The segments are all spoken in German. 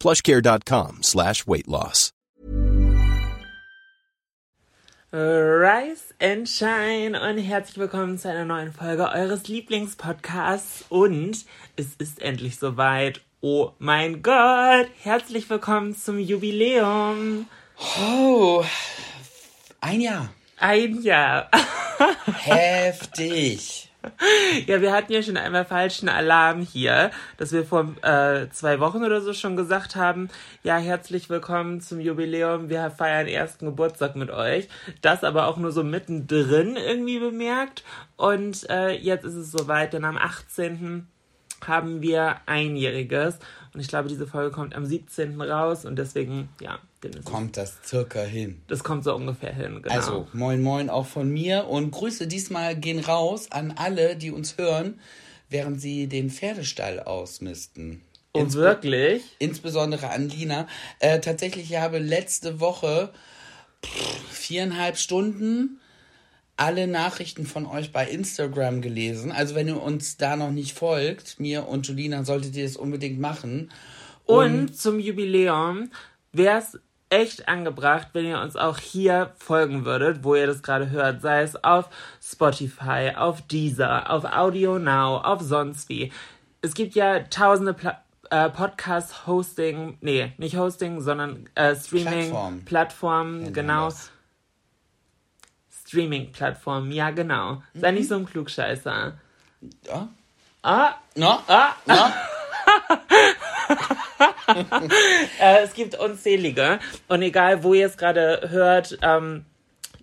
plushcare.com slash weight loss. Rise and Shine und herzlich willkommen zu einer neuen Folge eures Lieblingspodcasts und es ist endlich soweit. Oh mein Gott, herzlich willkommen zum Jubiläum. Oh, ein Jahr. Ein Jahr. Heftig. Ja, wir hatten ja schon einmal falschen Alarm hier, dass wir vor äh, zwei Wochen oder so schon gesagt haben, ja, herzlich willkommen zum Jubiläum, wir feiern ersten Geburtstag mit euch. Das aber auch nur so mittendrin irgendwie bemerkt. Und äh, jetzt ist es soweit, denn am 18 haben wir Einjähriges. Und ich glaube, diese Folge kommt am 17. raus und deswegen, ja, Kommt das circa hin. das kommt so ungefähr hin, genau. Also, moin moin auch von mir und Grüße diesmal gehen raus an alle, die uns hören, während sie den Pferdestall ausmisten. und Insbe- wirklich, Insbesondere an Lina. Äh, tatsächlich, ich habe letzte Woche pff, viereinhalb Stunden alle Nachrichten von euch bei Instagram gelesen. Also wenn ihr uns da noch nicht folgt, mir und Julina, solltet ihr das unbedingt machen. Und zum Jubiläum wäre es echt angebracht, wenn ihr uns auch hier folgen würdet, wo ihr das gerade hört, sei es auf Spotify, auf Deezer, auf Audio Now, auf sonst wie. Es gibt ja tausende Pla äh, Podcast-Hosting, nee, nicht Hosting, sondern äh, Streaming, Plattformen. Plattformen, Nennt man genau. das. Streaming-Plattformen, ja genau. Sei nicht so ein Klugscheißer. Ja? Ah, Na? ah, Na? Äh, es gibt unzählige. Und egal, wo ihr es gerade hört, ähm,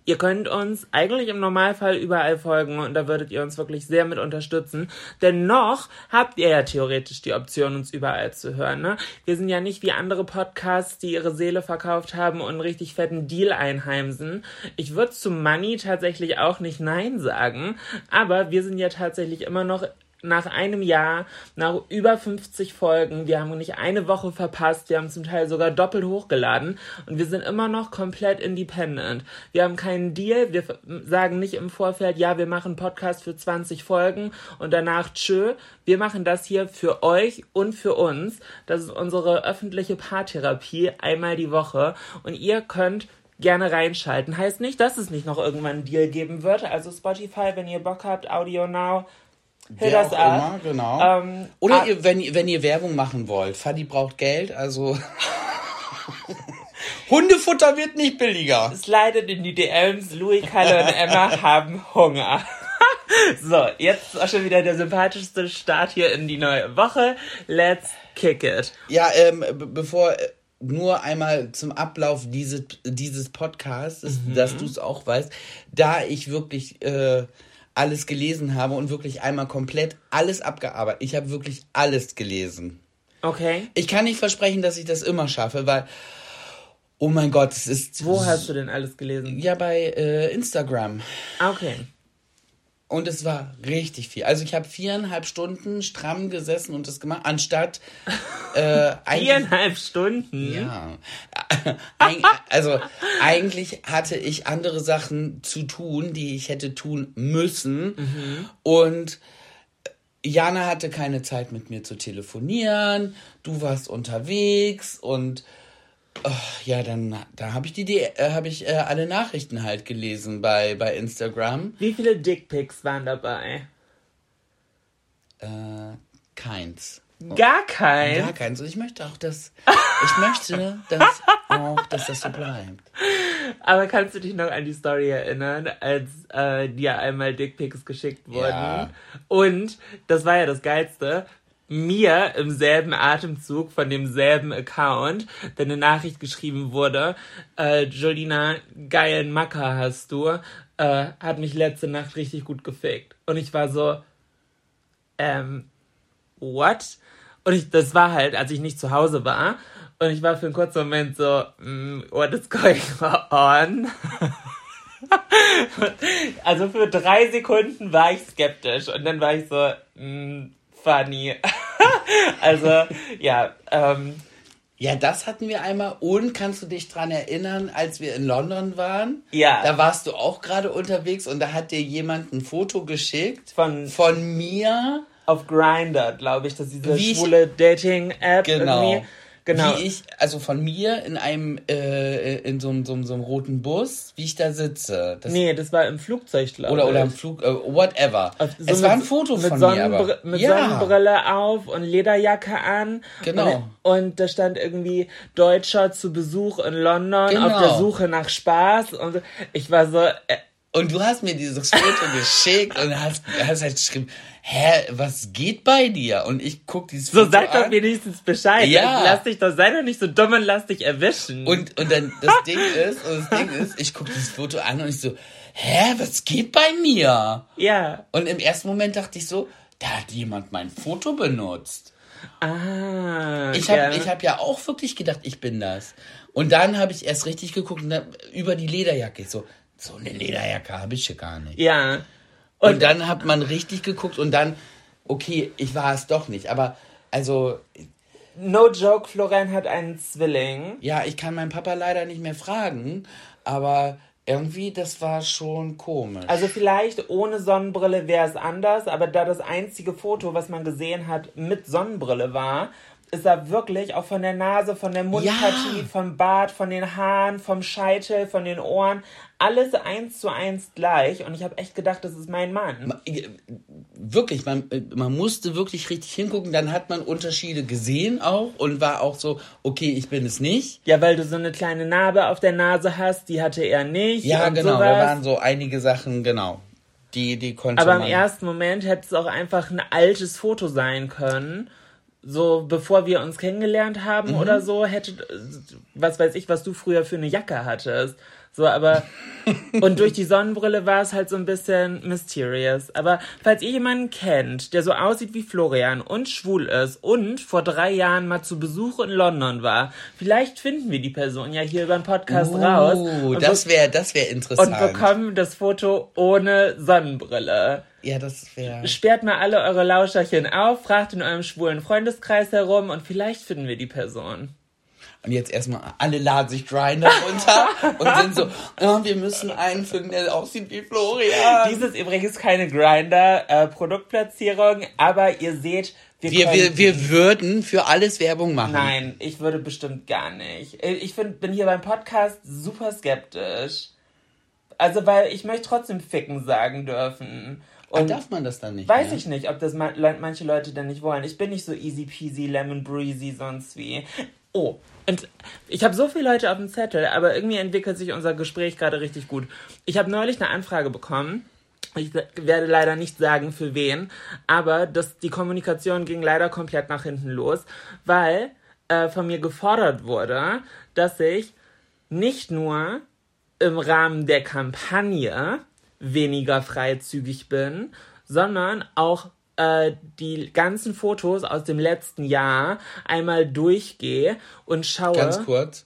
ihr könnt uns eigentlich im Normalfall überall folgen und da würdet ihr uns wirklich sehr mit unterstützen. Denn noch habt ihr ja theoretisch die Option, uns überall zu hören. Ne? Wir sind ja nicht wie andere Podcasts, die ihre Seele verkauft haben und einen richtig fetten Deal einheimsen. Ich würde zu Money tatsächlich auch nicht Nein sagen, aber wir sind ja tatsächlich immer noch nach einem Jahr, nach über 50 Folgen, wir haben nicht eine Woche verpasst, wir haben zum Teil sogar doppelt hochgeladen und wir sind immer noch komplett independent. Wir haben keinen Deal, wir sagen nicht im Vorfeld, ja, wir machen Podcast für 20 Folgen und danach tschö. Wir machen das hier für euch und für uns. Das ist unsere öffentliche Paartherapie einmal die Woche und ihr könnt gerne reinschalten. Heißt nicht, dass es nicht noch irgendwann einen Deal geben wird. Also Spotify, wenn ihr Bock habt, Audio Now, hör das ab. immer, genau. Ähm, Oder ah, ihr, wenn, ihr- wenn ihr Werbung machen wollt. Fadi braucht Geld, also. Hundefutter wird nicht billiger. Slidet in die DMs, Louis, Kalle und Emma haben Hunger. so, jetzt ist auch schon wieder der sympathischste Start hier in die neue Woche. Let's kick it. Ja, ähm, be- bevor äh, nur einmal zum Ablauf dieses, dieses Podcasts, Mhm. dass du es auch weißt, da ich wirklich äh, alles gelesen habe und wirklich einmal komplett alles abgearbeitet. Ich habe wirklich alles gelesen. Okay. Ich kann nicht versprechen, dass ich das immer schaffe, weil, oh mein Gott, es ist. Wo hast du denn alles gelesen? Ja, bei äh, Instagram. Ah, Okay. Und es war richtig viel. Also ich habe viereinhalb Stunden stramm gesessen und das gemacht, anstatt äh, Viereinhalb Stunden. Ja. Eig also eigentlich hatte ich andere Sachen zu tun, die ich hätte tun müssen. Und Jana hatte keine Zeit mit mir zu telefonieren. Du warst unterwegs und oh, ja, dann da habe ich die, die äh, habe ich äh, alle Nachrichten halt gelesen bei bei Instagram. Wie viele Dickpics waren dabei? Äh, keins. Gar kein. Gar keins. Und ich möchte auch, dass ich möchte, dass auch, dass das so bleibt. Aber kannst du dich noch an die Story erinnern, als äh, dir einmal Dickpics geschickt wurden? Ja. Und das war ja das Geilste. Mir im selben Atemzug von demselben Account, der eine Nachricht geschrieben wurde, äh, Jolina, geilen Macker hast du, äh, hat mich letzte Nacht richtig gut gefickt. Und ich war so, ähm, what? Und ich, das war halt, als ich nicht zu Hause war. Und ich war für einen kurzen Moment so, mm, what is going on? also für drei Sekunden war ich skeptisch und dann war ich so, mm, funny. also, ja, ähm, Ja, das hatten wir einmal. Und kannst du dich dran erinnern, als wir in London waren? Ja. Da warst du auch gerade unterwegs und da hat dir jemand ein Foto geschickt Von- von mir. auf Grinder, glaube ich, dass diese Wie schwule Dating-App Genau. irgendwie. Genau. Wie ich, also von mir in einem, äh, in so, einem- so, einem- so einem roten Bus, wie ich da sitze. Das, nee, das war im Flugzeug, glaube ich. Oder, oder im Flug, äh, whatever. Auf- so es mit- war ein Foto mit von mir, aber. Sonnenbr- Mit ja. Sonnenbrille auf und Lederjacke an. Genau. Und, und da stand irgendwie Deutscher zu Besuch in London Genau. auf der Suche nach Spaß. Und ich war so, äh, Und du hast mir dieses Foto geschickt und hast, hast halt geschrieben, hä, was geht bei dir? Und ich guck dieses so Foto sag doch wenigstens Bescheid. Ja. Lass dich doch, sei doch nicht so dumm und lass dich erwischen. Und, und dann das Ding ist, und das Ding ist, ich guck dieses Foto an und ich so, hä, was geht bei mir? ja. Und im ersten Moment dachte ich so, da hat jemand mein Foto benutzt. Ah. Ich habe ja. ich hab ja auch wirklich gedacht, ich bin das. Und dann habe ich erst richtig geguckt und dann, über die Lederjacke. So, so eine Lederjacke habe ich hier gar nicht. Ja. Und, dann hat man richtig geguckt und dann, okay, ich war es doch nicht. Aber also, No joke, Florian hat einen Zwilling. ja, ich kann meinen Papa leider nicht mehr fragen, aber irgendwie, das war schon komisch. Also vielleicht ohne Sonnenbrille wäre es anders, aber da das einzige Foto, was man gesehen hat, mit Sonnenbrille war, ist er wirklich auch von der Nase, von der Mundpartie, Ja. vom Bart, von den Haaren, vom Scheitel, von den Ohren, alles eins zu eins gleich. Und ich habe echt gedacht, das ist mein Mann. wirklich, man, man musste wirklich richtig hingucken. Dann hat man Unterschiede gesehen auch und war auch so, okay, ich bin es nicht. Ja, weil du so eine kleine Narbe auf der Nase hast, die hatte er nicht. Ja, genau, sowas. da waren so einige Sachen, genau. Die, die konnte Aber im man. ersten Moment hätte es auch einfach ein altes Foto sein können. So, bevor wir uns kennengelernt haben Mhm. oder so, hätte, was weiß ich, was du früher für eine Jacke hattest. So, aber, und durch die Sonnenbrille war es halt so ein bisschen mysterious. Aber falls ihr jemanden kennt, der so aussieht wie Florian und schwul ist und vor drei Jahren mal zu Besuch in London war, vielleicht finden wir die Person ja hier über den Podcast raus. Oh, und das wäre das wär und interessant. bekommen das Foto ohne Sonnenbrille. ja, das wäre. Sperrt mal alle eure Lauscherchen auf, fragt in eurem schwulen Freundeskreis herum und vielleicht finden wir die Person. Und jetzt erstmal, alle laden sich Grinder runter und sind so, oh, wir müssen einen finden, der aussieht wie Florian. Dies ist übrigens keine Grinder-Produktplatzierung, aber ihr seht, wir, wir, wir, wir würden für alles Werbung machen. Nein, ich würde bestimmt gar nicht. Ich find, bin hier beim Podcast super skeptisch. Also, weil ich möchte trotzdem ficken sagen dürfen. Und Und darf man das dann nicht? Weiß mehr? ich nicht, ob das manche Leute dann nicht wollen. Ich bin nicht so easy peasy, lemon breezy, sonst wie. Oh, und ich habe so viele Leute auf dem Zettel, aber irgendwie entwickelt sich unser Gespräch gerade richtig gut. Ich habe neulich eine Anfrage bekommen. Ich werde leider nicht sagen, für wen, aber das, die Kommunikation ging leider komplett nach hinten los, weil äh, von mir gefordert wurde, dass ich nicht nur im Rahmen der Kampagne weniger freizügig bin, sondern auch äh, die ganzen Fotos aus dem letzten Jahr einmal durchgehe und schaue. Ganz kurz.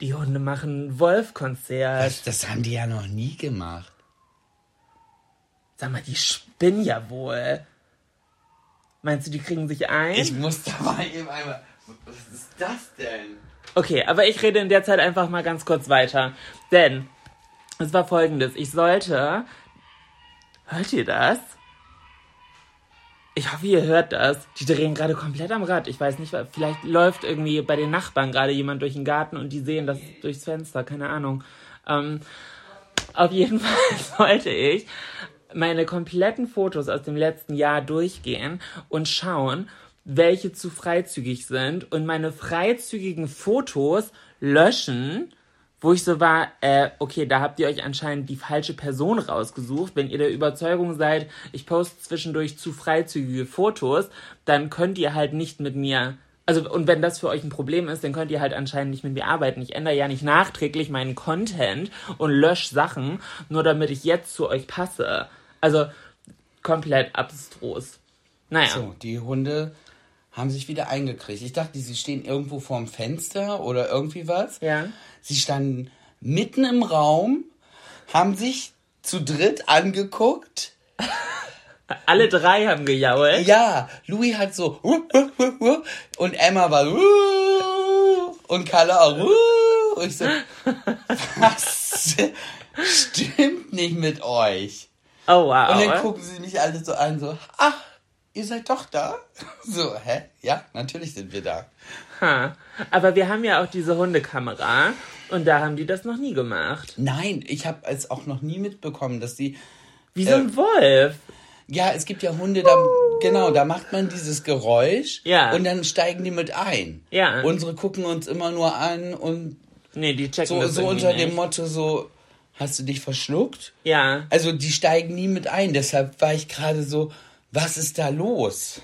Die Hunde machen Wolf-Konzert. Das, das haben die ja noch nie gemacht. Sag mal, die spinnen ja wohl. Meinst du, die kriegen sich ein? Ich muss da mal eben einmal. Was ist das denn? Okay, aber ich rede in der Zeit einfach mal ganz kurz weiter. Denn es war folgendes. Ich sollte. Hört ihr das? Ich hoffe, ihr hört das. Die drehen gerade komplett am Rad. Ich weiß nicht, vielleicht läuft irgendwie bei den Nachbarn gerade jemand durch den Garten und die sehen das durchs Fenster. Keine Ahnung. Ähm, auf jeden Fall sollte ich meine kompletten Fotos aus dem letzten Jahr durchgehen und schauen, welche zu freizügig sind und meine freizügigen Fotos löschen, wo ich so war, äh, okay, da habt ihr euch anscheinend die falsche Person rausgesucht. Wenn ihr der Überzeugung seid, ich poste zwischendurch zu freizügige Fotos, dann könnt ihr halt nicht mit mir also, und wenn das für euch ein Problem ist, dann könnt ihr halt anscheinend nicht mit mir arbeiten. Ich ändere ja nicht nachträglich meinen Content und lösche Sachen, nur damit ich jetzt zu euch passe. Also, komplett abstrus. Naja. So, die Hunde haben sich wieder eingekriegt. Ich dachte, sie stehen irgendwo vorm Fenster oder irgendwie was. Ja. Sie standen mitten im Raum, haben sich zu dritt angeguckt. Alle drei haben gejault. Ja, Louis hat so und Emma war und Kalle auch und ich so, was stimmt nicht mit euch? Oh wow. Und dann gucken sie mich alle so an, so, ach, ihr seid doch da? So, hä? Ja, natürlich sind wir da. Ha. Aber wir haben ja auch diese Hundekamera und da haben die das noch nie gemacht. Nein, ich habe es auch noch nie mitbekommen, dass die. Wie so ein Wolf. Ja, es gibt ja Hunde, da, genau, da macht man dieses Geräusch Ja. und dann steigen die mit ein. Ja. Unsere gucken uns immer nur an und Nee, die checken so, das so unter nicht. dem Motto so, hast du dich verschluckt? Ja. Also die steigen nie mit ein, deshalb war ich gerade so, was ist da los?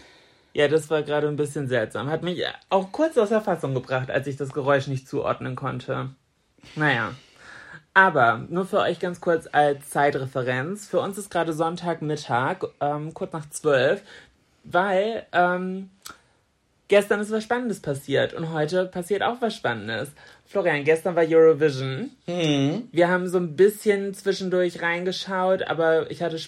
Ja, das war gerade ein bisschen seltsam. Hat mich auch kurz aus der Fassung gebracht, als ich das Geräusch nicht zuordnen konnte. Naja. Aber nur für euch ganz kurz als Zeitreferenz. Für uns ist gerade Sonntagmittag, ähm, kurz nach zwölf, weil ähm, gestern ist was Spannendes passiert und heute passiert auch was Spannendes. Florian, gestern war Eurovision. Wir haben so ein bisschen zwischendurch reingeschaut, aber ich hatte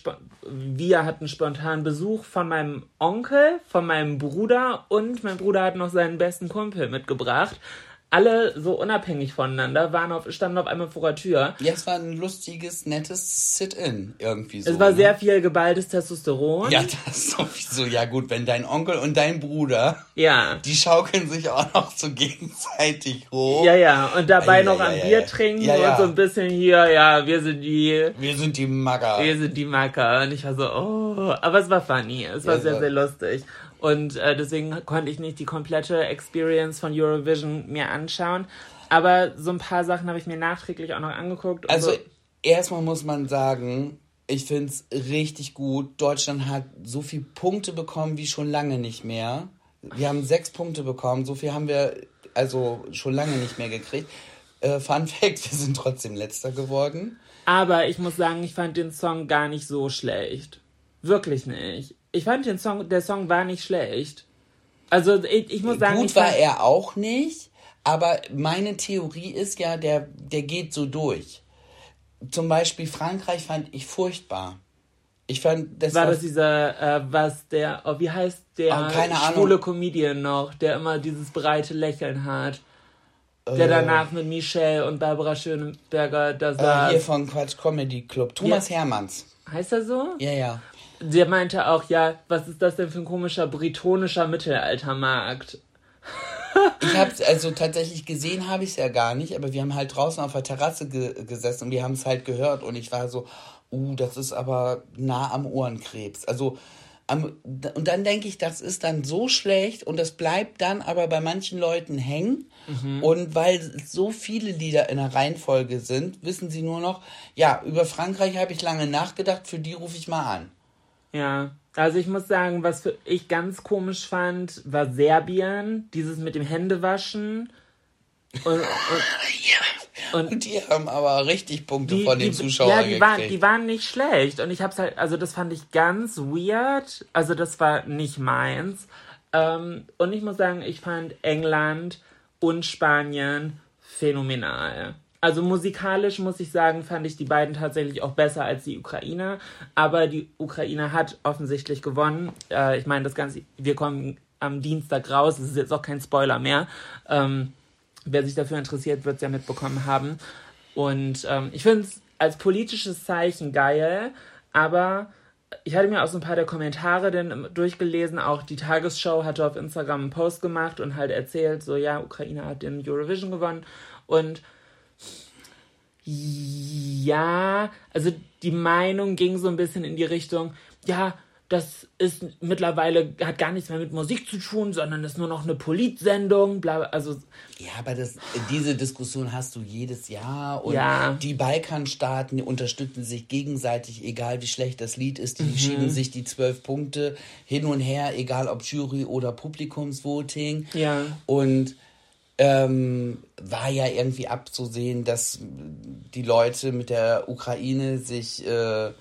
wir hatten spontan Besuch von meinem Onkel, von meinem Bruder und mein Bruder hat noch seinen besten Kumpel mitgebracht. Alle so unabhängig voneinander waren auf, standen auf einmal vor der Tür. Ja, es war ein lustiges, nettes Sit-In irgendwie so. Es war ne? sehr viel geballtes Testosteron. Ja, das ist sowieso, ja gut, wenn dein Onkel und dein Bruder, Ja. die schaukeln sich auch noch so gegenseitig hoch. Ja, ja. Und dabei Ja, noch ja, am ja, Bier trinken und so ein bisschen hier, ja, wir sind die, Wir sind die Magger. wir sind die Macker. Und ich war so, oh. Aber es war funny. Es war sehr, war- sehr lustig. Und äh, deswegen konnte ich nicht die komplette Experience von Eurovision mir anschauen. Aber so ein paar Sachen habe ich mir nachträglich auch noch angeguckt. Also so. erstmal muss man sagen, ich finde es richtig gut. Deutschland hat so viele Punkte bekommen wie schon lange nicht mehr. Wir haben sechs Punkte bekommen, so viel haben wir also schon lange nicht mehr gekriegt. Äh, Fun Fact, wir sind trotzdem letzter geworden. Aber ich muss sagen, ich fand den Song gar nicht so schlecht. Wirklich nicht. Ich fand den Song, der Song war nicht schlecht. Also ich, ich muss sagen, Gut war er auch nicht, aber meine Theorie ist ja, der, der geht so durch. Zum Beispiel Frankreich fand ich furchtbar. Ich fand, das war war, das dieser, äh, was der, oh, wie heißt der Oh, keine Ahnung. schwule Comedian noch, der immer dieses breite Lächeln hat? Der danach mit Michelle und Barbara Schöneberger da äh, saß. hier von Quatsch Comedy Club. Thomas Hermanns. heißt er so? Ja, ja. Der meinte auch, ja, was ist das denn für ein komischer britonischer Mittelaltermarkt? Ich hab's also tatsächlich gesehen, habe ich es ja gar nicht, aber wir haben halt draußen auf der Terrasse ge gesessen und wir haben es halt gehört und ich war so, uh, das ist aber nah am Ohrenkrebs. Also am, und dann denke ich, das ist dann so schlecht und das bleibt dann aber bei manchen Leuten hängen. Und weil es so viele Lieder in der Reihenfolge sind, wissen sie nur noch, ja, über Frankreich habe ich lange nachgedacht, für die rufe ich mal an. Ja, also ich muss sagen, was für ich ganz komisch fand, war Serbien, dieses mit dem Händewaschen. Und, und Und, und die haben aber richtig Punkte die, von den die, Zuschauern ja, die gekriegt. waren, die waren nicht schlecht. Und ich hab's halt, also das fand ich ganz weird. Also das war nicht meins. Ähm, und ich muss sagen, ich fand England und Spanien phänomenal. Also musikalisch muss ich sagen, fand ich die beiden tatsächlich auch besser als die Ukraine. Aber die Ukraine hat offensichtlich gewonnen. Äh, ich meine, das Ganze, wir kommen am Dienstag raus. Es ist jetzt auch kein Spoiler mehr. Ähm, wer sich dafür interessiert, wird es ja mitbekommen haben. Und ähm, ich finde es als politisches Zeichen geil, aber ich hatte mir auch so ein paar der Kommentare dann durchgelesen. Auch die Tagesschau hatte auf Instagram einen Post gemacht und halt erzählt, so ja, Ukraine hat den Eurovision gewonnen. Und Ja, also die Meinung ging so ein bisschen in die Richtung, ja, das ist mittlerweile, hat gar nichts mehr mit Musik zu tun, sondern ist nur noch eine Politsendung, bla, also. Ja, aber das, diese Diskussion hast du jedes Jahr und Ja. die Balkanstaaten unterstützen sich gegenseitig, egal wie schlecht das Lied ist, die Mhm. schieben sich die zwölf Punkte hin und her, egal ob Jury oder Publikumsvoting. Ja. Und ähm, war ja irgendwie abzusehen, dass die Leute mit der Ukraine sich äh,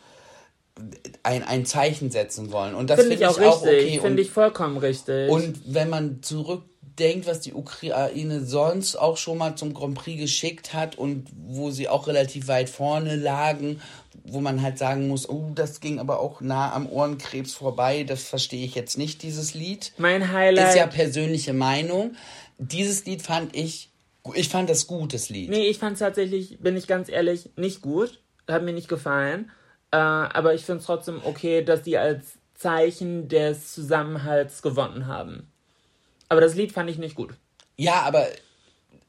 ein, ein Zeichen setzen wollen. Und das Finde finde ich auch richtig, okay. Finde ich vollkommen richtig. und wenn man zurückdenkt, was die Ukraine sonst auch schon mal zum Grand Prix geschickt hat und wo sie auch relativ weit vorne lagen, wo man halt sagen muss, oh, das ging aber auch nah am Ohrenkrebs vorbei, das verstehe ich jetzt nicht, dieses Lied. mein Highlight. Ist ja persönliche Meinung. Dieses Lied fand ich, ich fand das gut, das Lied. Nee, ich fand es tatsächlich, bin ich ganz ehrlich, nicht gut. Hat mir nicht gefallen. Äh, aber ich finde es trotzdem okay, dass die als Zeichen des Zusammenhalts gewonnen haben. Aber das Lied fand ich nicht gut. Ja, aber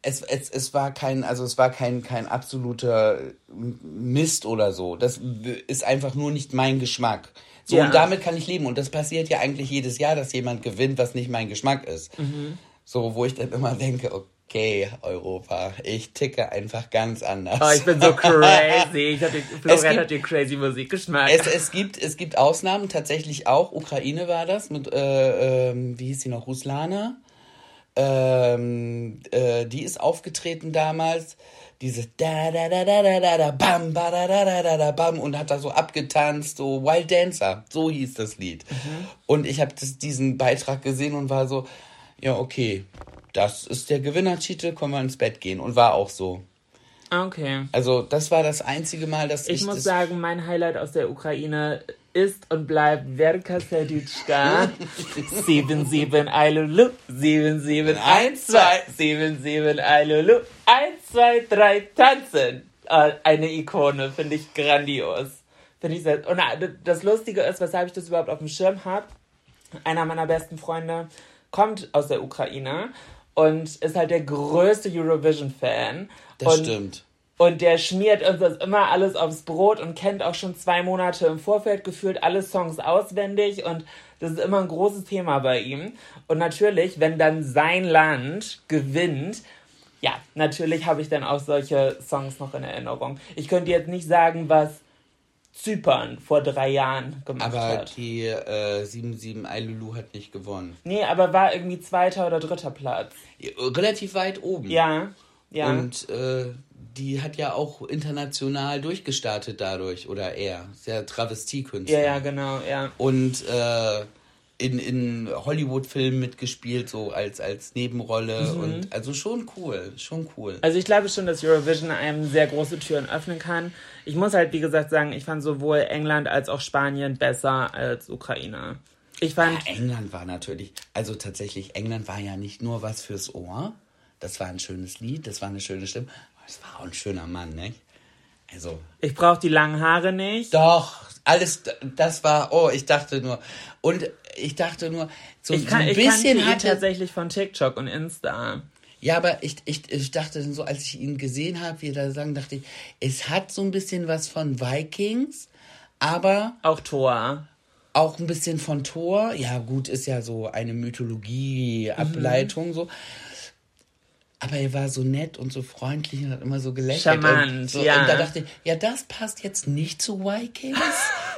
es, es, es war kein, also es war kein, kein absoluter Mist oder so. Das ist einfach nur nicht mein Geschmack. So, Ja. und damit kann ich leben. Und das passiert ja eigentlich jedes Jahr, dass jemand gewinnt, was nicht mein Geschmack ist. Mhm. So, wo ich dann immer denke, okay, Europa, ich ticke einfach ganz anders. Oh, ich bin so crazy. Ich Florian gibt- hat den crazy Musikgeschmack. Es, es, gibt, es gibt Ausnahmen, tatsächlich auch. Ukraine war das, mit, äh, ähm, wie hieß sie noch, Ruslana. Ähm, äh, die ist aufgetreten damals. Diese da da da da da da da bam ba da da da da da bam und hat da so abgetanzt, so Wild Dancer, so hieß das Lied. Und ich habe diesen Beitrag gesehen und war so, ja okay, das ist der Gewinnertitel, können wir ins Bett gehen und war auch so. okay. Also das war das einzige Mal, dass ich, Ich muss sagen, mein Highlight aus der Ukraine ist und bleibt Verka Serdichka 77 Ailulu 7712 77 Ailulu 1, 2, 3 tanzen. Äh, Eine Ikone, finde ich grandios. Finde ich sehr. Und äh, das Lustige ist, weshalb ich das überhaupt auf dem Schirm habe. Einer meiner besten Freunde kommt aus der Ukraine und ist halt der größte Eurovision-Fan. das und stimmt. und der schmiert uns das immer alles aufs Brot und kennt auch schon zwei Monate im Vorfeld gefühlt alle Songs auswendig und das ist immer ein großes Thema bei ihm. Und natürlich, wenn dann sein Land gewinnt, ja, natürlich habe ich dann auch solche Songs noch in Erinnerung. Ich könnte jetzt nicht sagen, was Zypern vor drei Jahren gemacht Aber hat. die äh, 7-7 Ailulu hat nicht gewonnen. Nee, aber war irgendwie zweiter oder dritter Platz. Relativ weit oben. Ja, ja. Und äh, die hat ja auch international durchgestartet dadurch. Oder er. Sehr Travestiekünstler. ja, ja, genau, ja. Und äh, in, in Hollywood-Filmen mitgespielt, so als, als Nebenrolle. Und also schon cool. Schon cool. Also ich glaube schon, dass Eurovision einem sehr große Türen öffnen kann. Ich muss halt, wie gesagt, sagen, ich fand sowohl England als auch Spanien besser als Ukraine. Ich fand, England war natürlich, also tatsächlich, England war ja nicht nur was fürs Ohr. Das war ein schönes Lied, das war eine schöne Stimme. Es war auch ein schöner Mann, nicht? Also, ich brauche die langen Haare nicht. doch, alles, das war, oh, ich dachte nur, und ich dachte nur, so, Ich, kann, so ein ich kannte bisschen hatte, tatsächlich von TikTok und Insta. Ja, aber ich, ich, ich dachte so, als ich ihn gesehen habe, wie er da sang, dachte ich, es hat so ein bisschen was von Vikings, aber Auch Thor. auch ein bisschen von Thor. Ja, gut, ist ja so eine Mythologie-Ableitung so. Aber er war so nett und so freundlich und hat immer so gelächelt. Charmant, und, so, ja. und da dachte ich, ja, das passt jetzt nicht zu Vikings.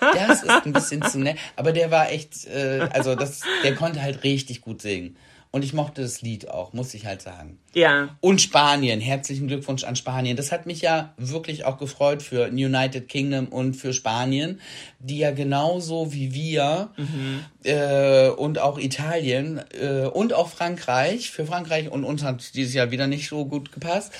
Das ist ein bisschen zu nett. Aber der war echt, äh, also das, der konnte halt richtig gut singen. Und ich mochte das Lied auch, muss ich halt sagen. Ja. Und Spanien, herzlichen Glückwunsch an Spanien. Das hat mich ja wirklich auch gefreut für United Kingdom und für Spanien, die ja genauso wie wir äh, und auch Italien äh, und auch Frankreich, für Frankreich und uns hat dieses Jahr wieder nicht so gut gepasst,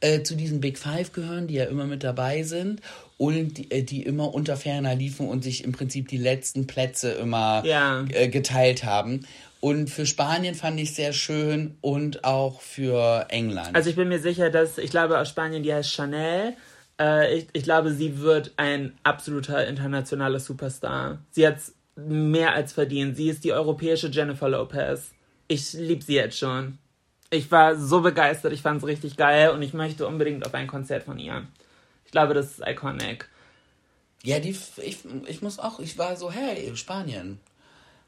äh, zu diesen Big Five gehören, die ja immer mit dabei sind und die, äh, die immer unter ferner liefen und sich im Prinzip die letzten Plätze immer Ja. äh, geteilt haben. Und für Spanien fand ich sehr schön und auch für England. Also ich bin mir sicher, dass, ich glaube aus Spanien, die heißt Chanel. Äh, ich, ich glaube, sie wird ein absoluter internationaler Superstar. Sie hat mehr als verdient. Sie ist die europäische Jennifer Lopez. Ich liebe sie jetzt schon. Ich war so begeistert, ich fand es richtig geil und ich möchte unbedingt auf ein Konzert von ihr. Ich glaube, das ist iconic. Ja, die, ich, ich muss auch, ich war so, hey, Spanien.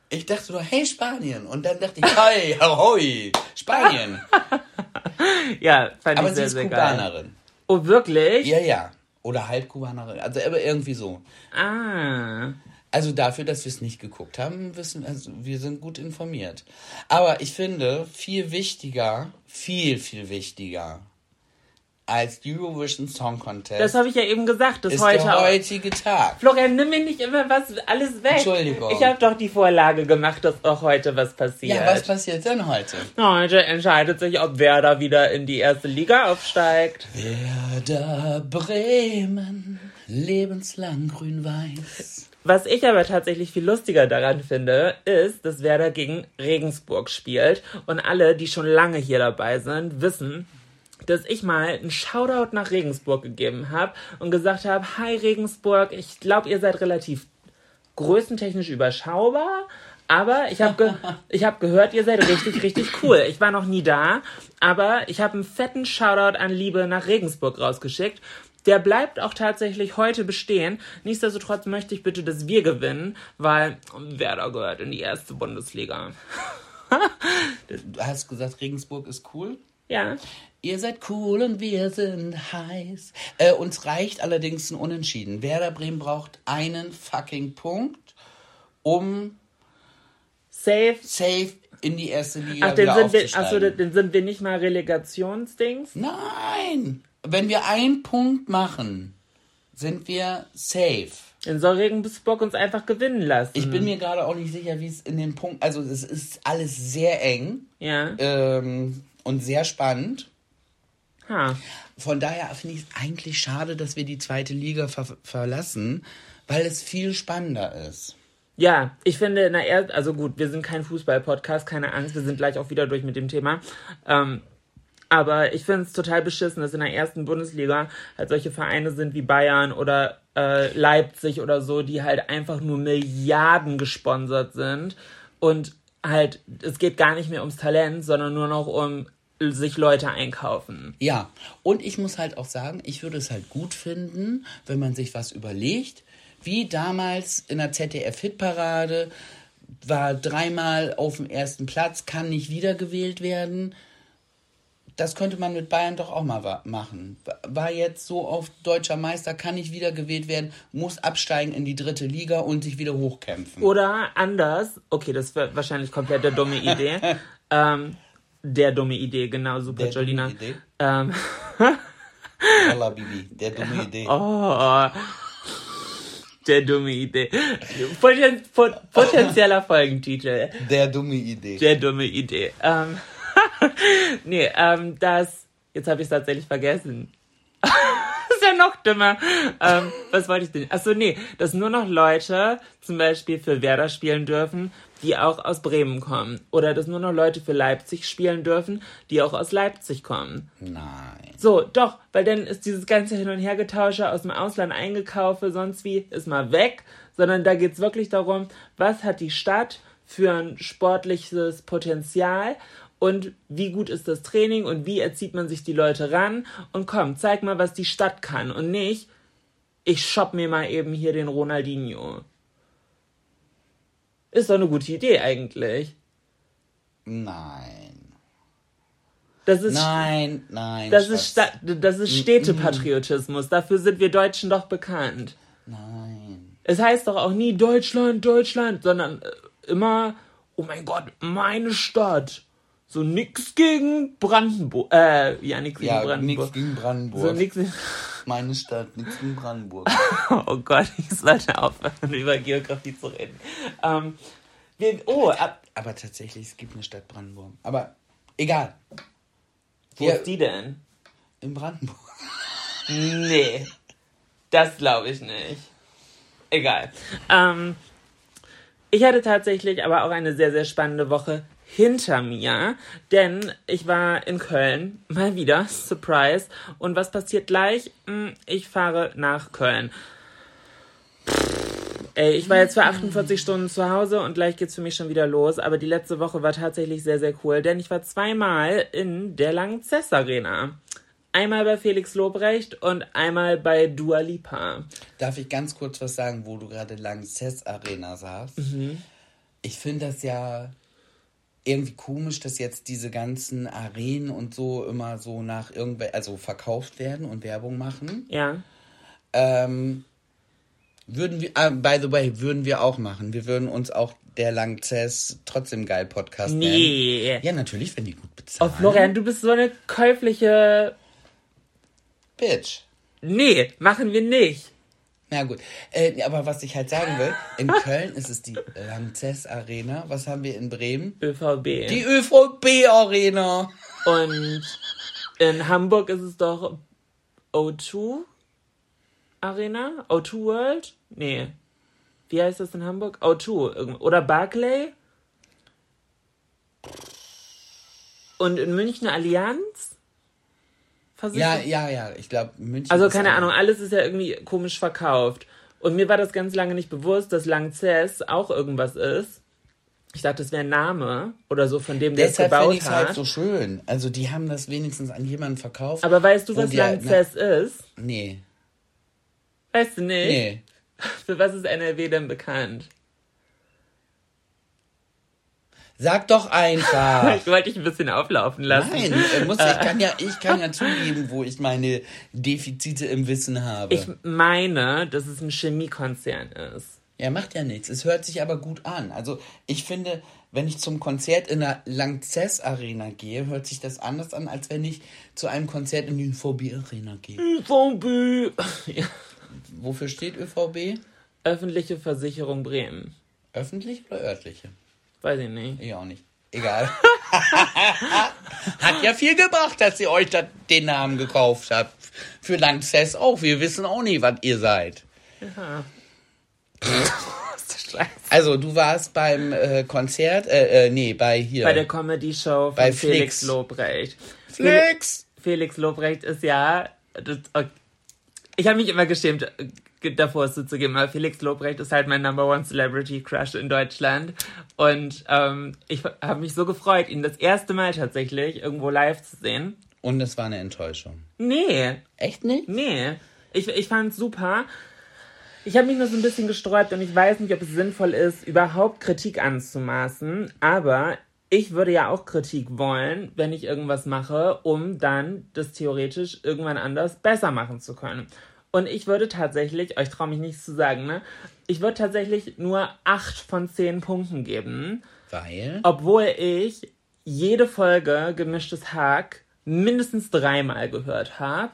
Ich dachte nur, hey, Spanien. Und dann dachte ich, hi, ahoi, Spanien. Ja, fand Aber ich sie sehr, ist sehr geil. Kubanerin. Oh, wirklich? Ja, ja. Oder halb Kubanerin. Also aber irgendwie so. Ah. Also dafür, dass wir es nicht geguckt haben, wissen also wir sind gut informiert. Aber ich finde viel wichtiger, viel viel wichtiger als Eurovision Song Contest Das habe ich ja eben gesagt, das ist heute der auch. heutige Tag. Florian, nimm mir nicht immer was, alles weg. Entschuldigung. Ich habe doch die Vorlage gemacht, dass auch heute was passiert. Ja, was passiert denn heute? Heute entscheidet sich, ob Werder wieder in die erste Liga aufsteigt. Werder Bremen, lebenslang grün-weiß. Was ich aber tatsächlich viel lustiger daran finde, ist, dass Werder gegen Regensburg spielt. Und alle, die schon lange hier dabei sind, wissen, dass ich mal einen Shoutout nach Regensburg gegeben habe und gesagt habe, hi Regensburg, ich glaube, ihr seid relativ größentechnisch überschaubar, aber ich habe ge ich hab gehört, ihr seid richtig, richtig cool. Ich war noch nie da, aber ich habe einen fetten Shoutout an Liebe nach Regensburg rausgeschickt. Der bleibt auch tatsächlich heute bestehen. Nichtsdestotrotz möchte ich bitte, dass wir gewinnen, weil Werder gehört in die erste Bundesliga. Du hast gesagt, Regensburg ist cool. Ja. Ihr seid cool und wir sind heiß. Äh, uns reicht allerdings ein Unentschieden. Werder Bremen braucht einen fucking Punkt, um Safe. safe in die erste Liga Ach, wieder sind, wir, aufzusteigen. achso, den sind wir nicht mal Relegationsdings? Nein! Wenn wir einen Punkt machen, sind wir safe. Dann soll Regensburg uns einfach gewinnen lassen. Ich bin mir gerade auch nicht sicher, wie es in den Punkt. Also, es ist alles sehr eng Ja. ähm, und sehr spannend. Ha. Von daher finde ich es eigentlich schade, dass wir die zweite Liga ver verlassen, weil es viel spannender ist. Ja, ich finde, na er, also gut, wir sind kein Fußball-Podcast, keine Angst, wir sind gleich auch wieder durch mit dem Thema. Ähm, aber ich finde es total beschissen, dass in der ersten Bundesliga halt solche Vereine sind wie Bayern oder äh, Leipzig oder so, die halt einfach nur Milliarden gesponsert sind und halt, es geht gar nicht mehr ums Talent, sondern nur noch um sich Leute einkaufen. Ja, und ich muss halt auch sagen, ich würde es halt gut finden, wenn man sich was überlegt, wie damals in der ZDF-Hitparade war dreimal auf dem ersten Platz, kann nicht wiedergewählt werden. Das könnte man mit Bayern doch auch mal machen. War jetzt so auf deutscher Meister, kann nicht wiedergewählt werden, muss absteigen in die dritte Liga und sich wieder hochkämpfen. Oder anders, okay, das wäre wahrscheinlich komplett der dumme Idee. ähm, der dumme Idee, genau, super, Der dumme Jolina. Idee. Ähm, Wallah, Bibi, der dumme Idee. oh, der dumme Idee. Poten pot potenzieller Folgentitel. Der dumme Idee. Der dumme Idee. Ähm, nee, ähm, das, jetzt habe ich es tatsächlich vergessen. ist ja noch dümmer. Ähm, was wollte ich denn? Achso, nee, dass nur noch Leute zum Beispiel für Werder spielen dürfen, die auch aus Bremen kommen. Oder dass nur noch Leute für Leipzig spielen dürfen, die auch aus Leipzig kommen. Nein. So, doch, weil dann ist dieses ganze Hin- und Hergetausche aus dem Ausland eingekaufe, sonst wie, ist mal weg. Sondern da geht's wirklich darum, was hat die Stadt für ein sportliches Potenzial und wie gut ist das Training und wie erzieht man sich die Leute ran und komm, zeig mal, was die Stadt kann und nicht, ich shopp mir mal eben hier den Ronaldinho. Ist doch eine gute Idee eigentlich. Nein. Das ist, Nein, nein. das ist, Schatz. Sta das ist Städtepatriotismus. Dafür sind wir Deutschen doch bekannt. Nein. Es heißt doch auch nie Deutschland, Deutschland, sondern äh, immer, oh mein Gott, meine Stadt. So nix gegen Brandenburg. Äh, ja, nix gegen Ja, Brandenburg. nichts gegen Brandenburg. So nix. Meine Stadt, nichts gegen Brandenburg. Oh Gott, ich sollte aufhören, über Geografie zu reden. Ähm, wir, oh, ab, Aber tatsächlich, es gibt eine Stadt Brandenburg. Aber egal. wo Hier ist die denn? in Brandenburg. Nee, das glaube ich nicht. Egal. Ähm, ich hatte tatsächlich aber auch eine sehr, sehr spannende Woche hinter mir, denn ich war in Köln, mal wieder, Surprise. Und was passiert gleich? Hm, Ich fahre nach Köln. Ey, ich war jetzt für 48 Stunden zu Hause und gleich geht's für mich schon wieder los. Aber die letzte Woche war tatsächlich sehr, sehr cool, denn ich war zweimal in der Lanxess Arena. einmal bei Felix Lobrecht und einmal bei Dua Lipa. Darf ich ganz kurz was sagen, wo du gerade Lanxess Arena sagst? Ich finde das ja irgendwie komisch, dass jetzt diese ganzen Arenen und so immer so nach irgendwel, also verkauft werden und Werbung machen. Ja. Ähm, würden wir, ah, by the way, würden wir auch machen. Wir würden uns auch der Langzess trotzdem geil Podcast nennen. Nee. Ja, natürlich, wenn die gut Oh, bezahlen. Florian, du bist so eine käufliche. Bitch. Nee, machen wir nicht. Na gut. Äh, aber was ich halt sagen will, in Köln ist es die Langzess Arena. Was haben wir in Bremen? ÖVB. Die ÖVB Arena. Und in Hamburg ist es doch O2 Arena? O2 World? Nee. Wie heißt das in Hamburg? O2. irgend- Oder Barclay? Und in München Allianz? Ja, Versicherung? ja, ja. Ich glaube, München. Also keine Ahnung, alles ist ja irgendwie komisch verkauft. Und mir war das ganz lange nicht bewusst, dass Langzess auch irgendwas ist. Ich dachte, das wäre ein Name oder so von dem, der es gebaut ich es hat. halt so schön. Also die haben das wenigstens an jemanden verkauft. Aber weißt du, was halt- Langzess ist? Nee. Weißt du nicht? Nee. Für was ist NRW denn bekannt? Sag doch einfach. Ich wollte dich ein bisschen auflaufen lassen. Nein, äh, muss, ich, kann ja, ich kann ja zugeben, wo ich meine Defizite im Wissen habe. Ich meine, dass es ein Chemiekonzern ist. ja, macht ja nichts. Es hört sich aber gut an. Also ich finde, wenn ich zum Konzert in der Langzess Arena gehe, hört sich das anders an, als wenn ich zu einem Konzert in die ÖVB Arena gehe. ÖVB. Ja. Wofür steht ÖVB? Öffentliche Versicherung Bremen. Öffentlich oder örtliche? Weiß ich nicht. Ich auch nicht. Egal. Hat ja viel gebracht, dass ihr euch da den Namen gekauft habt. Für Lanxess auch. Wir wissen auch nie, was ihr seid. Scheiße. Also, du warst beim äh, Konzert, äh, äh, nee, bei hier. Bei der Comedy-Show von Bei Felix Flix. Lobrecht. Flix! Felix Lobrecht ist ja. Das, ich habe mich immer geschämt, davor es zuzugeben, aber Felix Lobrecht ist halt mein Number One Celebrity Crush in Deutschland. Und ähm, ich habe mich so gefreut, ihn das erste Mal tatsächlich irgendwo live zu sehen. Und es war eine Enttäuschung. Nee, Echt nicht? nee. Ich, ich fand's super. Ich habe mich nur so ein bisschen gesträubt und ich weiß nicht, ob es sinnvoll ist, überhaupt Kritik anzumaßen. Aber ich würde ja auch Kritik wollen, wenn ich irgendwas mache, um dann das theoretisch irgendwann anders besser machen zu können. Und ich würde tatsächlich, euch traue mich nichts zu sagen, ne? Ich würde tatsächlich nur acht von zehn Punkten geben, Weil? obwohl ich jede Folge gemischtes Hack mindestens dreimal gehört habe.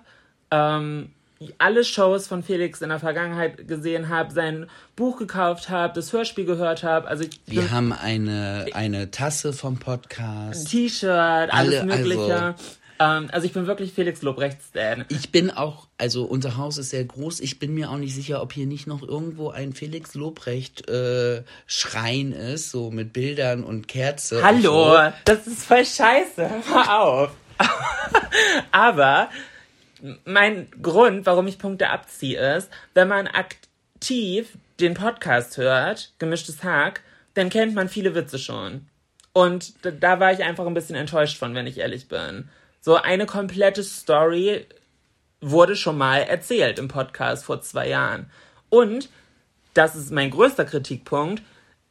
Ähm, alle Shows von Felix in der Vergangenheit gesehen habe, sein Buch gekauft habe, das Hörspiel gehört habe, also ich Wir haben eine, eine Tasse vom Podcast. T-Shirt, alles Alle, Mögliche. Ähm, also ich bin wirklich Felix Lobrecht-Stan. Ich bin auch, also unser Haus ist sehr groß. Ich bin mir auch nicht sicher, ob hier nicht noch irgendwo ein Felix Lobrecht äh, Schrein ist, so mit Bildern und Kerze. Hallo, Und das ist voll scheiße. Hör auf. Aber mein Grund, warum ich Punkte abziehe, ist, wenn man aktiv den Podcast hört, gemischtes Hack, dann kennt man viele Witze schon. Und da war ich einfach ein bisschen enttäuscht von, wenn ich ehrlich bin. So eine komplette Story wurde schon mal erzählt im Podcast vor zwei Jahren. Und, das ist mein größter Kritikpunkt,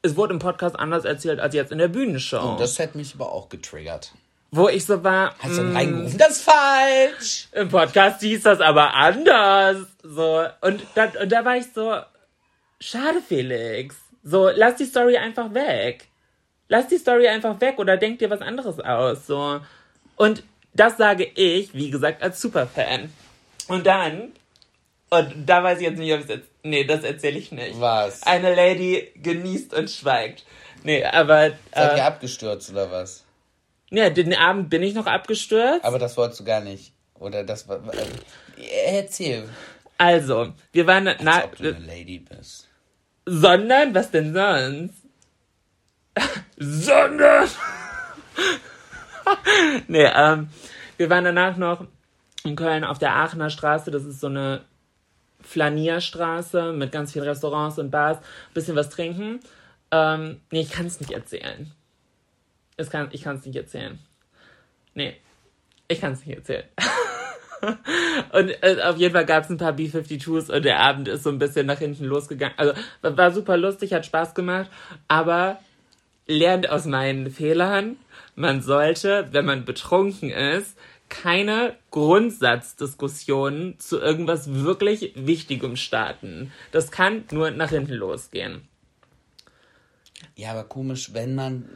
es wurde im Podcast anders erzählt als jetzt in der Bühnenshow. so. Das hätte mich aber auch getriggert. wo ich so war, Hast du mm, reingerufen? Das ist falsch! im Podcast hieß das aber anders. So, und da, und da war ich so, schade, Felix. So, lass die Story einfach weg. Lass die Story einfach weg oder denk dir was anderes aus. So. Und das sage ich, wie gesagt, als Superfan. Und dann, und da weiß ich jetzt nicht, ob ich jetzt, nee, das erzähle ich nicht. Was? Eine Lady genießt und schweigt. Nee, aber, Seid ihr äh, abgestürzt oder was? ja, den Abend bin ich noch abgestürzt. Aber das wolltest du gar nicht. Oder das war. Äh, erzähl. Also, wir waren, Als na, ob du eine Lady bist. Sondern, was denn sonst? Sondern! nee, ähm, wir waren danach noch in Köln auf der Aachener Straße. Das ist so eine Flanierstraße mit ganz vielen Restaurants und Bars. Bisschen was trinken. Ähm, nee, ich kann es nicht erzählen. Es kann, ich kann es nicht erzählen. Nee, ich kann es nicht erzählen. und äh, auf jeden Fall gab es ein paar B-52s und der Abend ist so ein bisschen nach hinten losgegangen. Also war, war super lustig, hat Spaß gemacht, aber lernt aus meinen Fehlern. Man sollte, wenn man betrunken ist, keine Grundsatzdiskussionen zu irgendwas wirklich Wichtigem starten. Das kann nur nach hinten losgehen. Ja, aber komisch, wenn man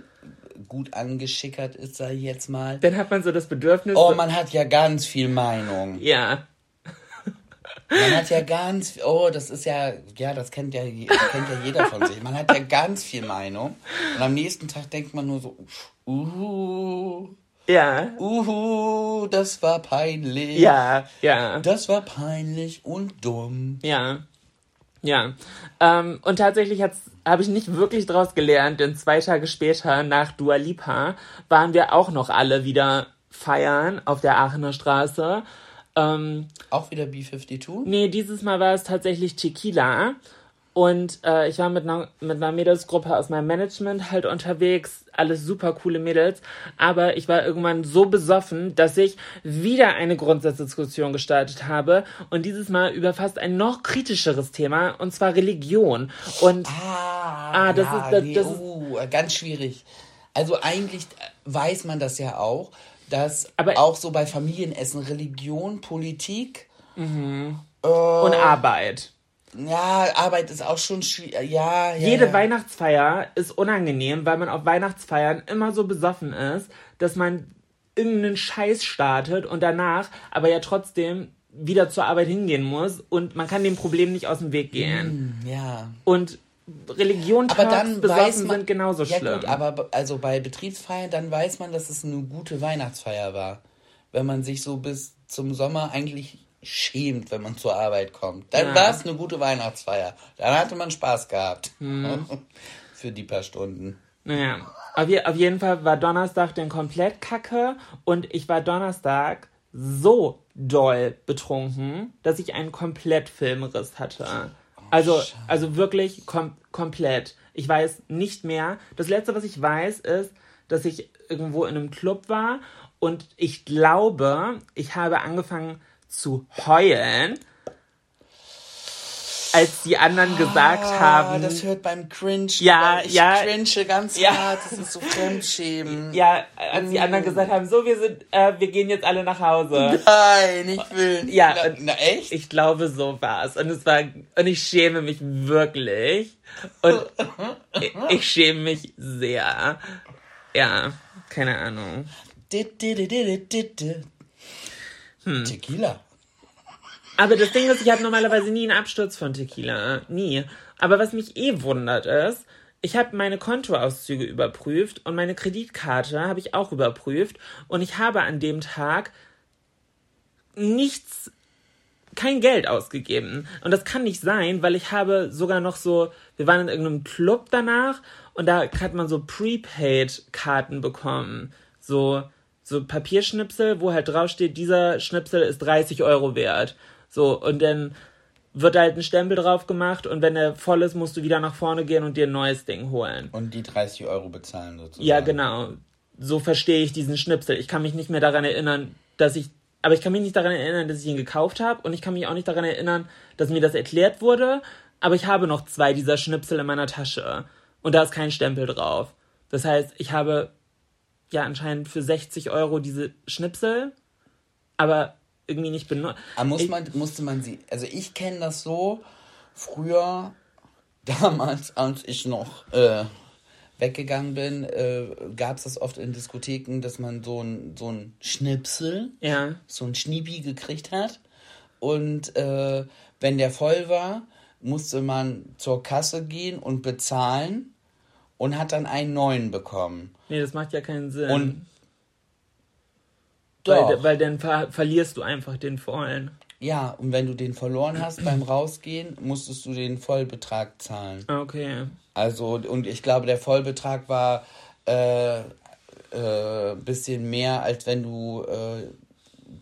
gut angeschickert ist, sag ich jetzt mal. Dann hat man so das Bedürfnis. Oh, man hat ja ganz viel Meinung. Ja. Man hat ja ganz, oh, das ist ja, ja, das kennt ja, kennt ja jeder von sich. Man hat ja ganz viel Meinung. Und am nächsten Tag denkt man nur so, uh, Ja. uhu, das war peinlich. Ja, ja. Das war peinlich und dumm. Ja. Ja. Ähm, und tatsächlich habe ich nicht wirklich draus gelernt, denn zwei Tage später, nach Dua Lipa, waren wir auch noch alle wieder feiern auf der Aachener Straße. Ähm, Auch wieder B52? nee, dieses Mal war es tatsächlich Tequila. Und äh, ich war mit einer, mit einer Mädelsgruppe aus meinem Management halt unterwegs. Alles super coole Mädels. Aber ich war irgendwann so besoffen, dass ich wieder eine Grundsatzdiskussion gestartet habe. Und dieses Mal über fast ein noch kritischeres Thema. Und zwar Religion. Und Ah, Ah, das ja, ist- das- nee, das ist- ganz schwierig. Also eigentlich weiß man das ja auch, dass Aber- auch so bei Familienessen Religion, Politik, und Arbeit. ja, Arbeit ist auch schon schwierig. Ja, ja, Jede ja. Weihnachtsfeier ist unangenehm, weil man auf Weihnachtsfeiern immer so besoffen ist, dass man irgendeinen Scheiß startet und danach aber ja trotzdem wieder zur Arbeit hingehen muss und man kann dem Problem nicht aus dem Weg gehen. Ja. Und Religion, Aber dann weiß besoffen man, sind genauso ja schlimm. gut, aber also bei Betriebsfeiern, dann weiß man, dass es eine gute Weihnachtsfeier war. Wenn man sich so bis zum Sommer eigentlich schämt, wenn man zur Arbeit kommt. Dann Ja. war es eine gute Weihnachtsfeier. Dann hatte man Spaß gehabt. Mhm. Für die paar Stunden. Naja, auf, je, auf jeden Fall war Donnerstag dann komplett kacke und ich war Donnerstag so doll betrunken, dass ich einen komplett Filmriss hatte. Also, also wirklich kom komplett. Ich weiß nicht mehr. Das letzte, was ich weiß, ist, dass ich irgendwo in einem Club war und ich glaube, ich habe angefangen zu heulen, als die anderen gesagt Ah, haben, das hört beim Cringe. Ja, ich ja. cringe ganz Ja. hart. Das ist so Fremdschämen. Ja, als die anderen gesagt haben, so, wir sind, äh, wir gehen jetzt alle nach Hause. Nein, ich will. Ja, Na, na echt? Ich glaube, so war's. Und es war, und ich schäme mich wirklich. Und ich, ich schäme mich sehr. Ja, keine Ahnung. Hm. Tequila. Aber das Ding ist, ich habe normalerweise nie einen Absturz von Tequila. Nie. Aber was mich eh wundert ist, ich habe meine Kontoauszüge überprüft und meine Kreditkarte habe ich auch überprüft. Und ich habe an dem Tag nichts, kein Geld ausgegeben. Und das kann nicht sein, weil ich habe sogar noch so, wir waren in irgendeinem Club danach und da hat man so Prepaid-Karten bekommen. So, so Papierschnipsel, wo halt draufsteht, dieser Schnipsel ist 30 Euro wert. So, und dann wird halt ein Stempel drauf gemacht und wenn er voll ist, musst du wieder nach vorne gehen und dir ein neues Ding holen. Und die 30 Euro bezahlen sozusagen. Ja, genau. So verstehe ich diesen Schnipsel. Ich kann mich nicht mehr daran erinnern, dass ich. Aber ich kann mich nicht daran erinnern, dass ich ihn gekauft habe. Und ich kann mich auch nicht daran erinnern, dass mir das erklärt wurde. Aber ich habe noch zwei dieser Schnipsel in meiner Tasche. Und da ist kein Stempel drauf. Das heißt, ich habe ja anscheinend für 60 Euro diese Schnipsel, aber irgendwie nicht benutzt. Muss man, musste man sie. Also ich kenne das so. Früher, damals, als ich noch äh, weggegangen bin, äh, gab es das oft in Diskotheken, dass man so ein, so ein Schnipsel, Ja. so ein Schniebi gekriegt hat. Und äh, wenn der voll war, musste man zur Kasse gehen und bezahlen und hat dann einen neuen bekommen. Nee, das macht ja keinen Sinn. Und weil, weil dann ver verlierst du einfach den vollen. Ja, und wenn du den verloren hast beim Rausgehen, musstest du den Vollbetrag zahlen. Okay. Also, und ich glaube, der Vollbetrag war äh, äh, bisschen mehr, als wenn du äh,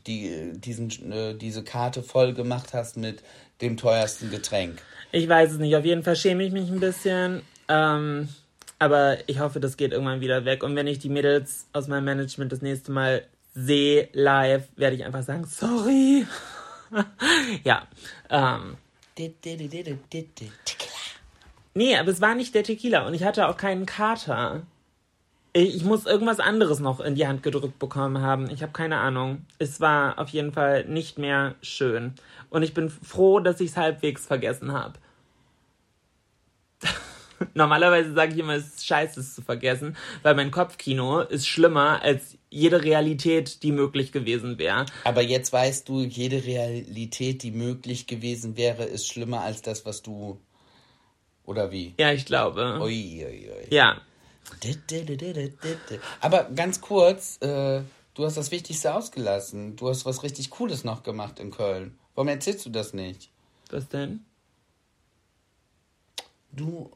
die, diesen, äh, diese Karte voll gemacht hast mit dem teuersten Getränk. Ich weiß es nicht. Auf jeden Fall schäme ich mich ein bisschen. Ähm, aber ich hoffe, das geht irgendwann wieder weg. Und wenn ich die Mädels aus meinem Management das nächste Mal sehe live, werde ich einfach sagen, sorry. ja. Ähm, nee, aber es war nicht der Tequila und ich hatte auch keinen Kater. Ich, ich muss irgendwas anderes noch in die Hand gedrückt bekommen haben. Ich habe keine Ahnung. Es war auf jeden Fall nicht mehr schön. Und ich bin froh, dass ich es halbwegs vergessen habe. Normalerweise sage ich immer, es ist scheiße, es zu vergessen, weil mein Kopfkino ist schlimmer als jede Realität, die möglich gewesen wäre. Aber jetzt weißt du, jede Realität, die möglich gewesen wäre, ist schlimmer als das, was du. Oder wie? Ja, ich glaube. Ui, ui, ui. Ja. Aber ganz kurz, äh, du hast das Wichtigste ausgelassen. Du hast was richtig Cooles noch gemacht in Köln. Warum erzählst du das nicht? Was denn? Du.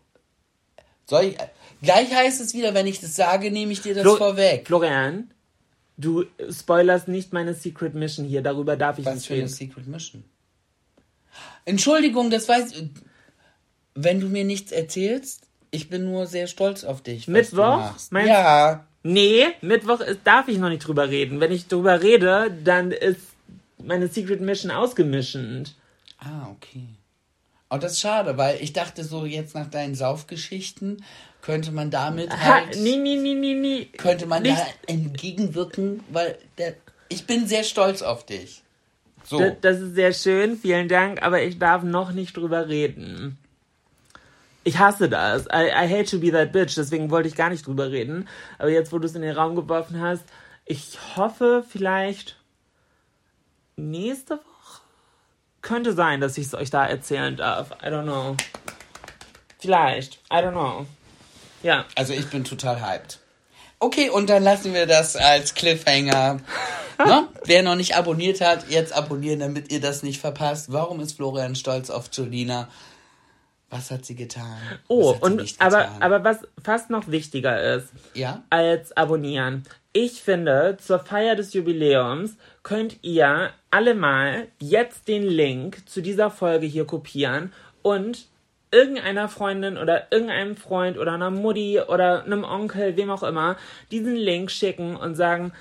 Soll ich. Gleich heißt es wieder, wenn ich das sage, nehme ich dir das Flo- vorweg. Florian, du spoilerst nicht meine Secret Mission hier. Darüber darf ich Was nicht für eine reden. Secret Mission? Entschuldigung, das weiß. Wenn du mir nichts erzählst, ich bin nur sehr stolz auf dich. Was Mittwoch? Meinst- Ja. Nee, Mittwoch ist, darf ich noch nicht drüber reden. Wenn ich drüber rede, dann ist meine Secret Mission ausgemischend. Ah, okay. Oh, das ist schade, weil ich dachte so, jetzt nach deinen Saufgeschichten könnte man damit Ha, halt. nee, nee, nee, nee, nee. könnte man nicht, da entgegenwirken, weil der, ich bin sehr stolz auf dich. So. D- Das ist sehr schön, vielen Dank, aber ich darf noch nicht drüber reden. Ich hasse das. I, I hate to be that bitch, deswegen wollte ich gar nicht drüber reden. Aber jetzt, wo du es in den Raum geworfen hast, ich hoffe vielleicht nächste Woche. Könnte sein, dass ich es euch da erzählen darf. I don't know. Vielleicht. I don't know. Ja. Also ich bin total hyped. Okay, und dann lassen wir das als Cliffhanger. ne? Wer noch nicht abonniert hat, jetzt abonnieren, damit ihr das nicht verpasst. Warum ist Florian stolz auf Jolina? Was hat sie getan? Oh, und nicht aber, getan? aber was fast noch wichtiger ist, Ja? als abonnieren. Ich finde, zur Feier des Jubiläums könnt ihr alle mal jetzt den Link zu dieser Folge hier kopieren und irgendeiner Freundin oder irgendeinem Freund oder einer Mutti oder einem Onkel, wem auch immer, diesen Link schicken und sagen,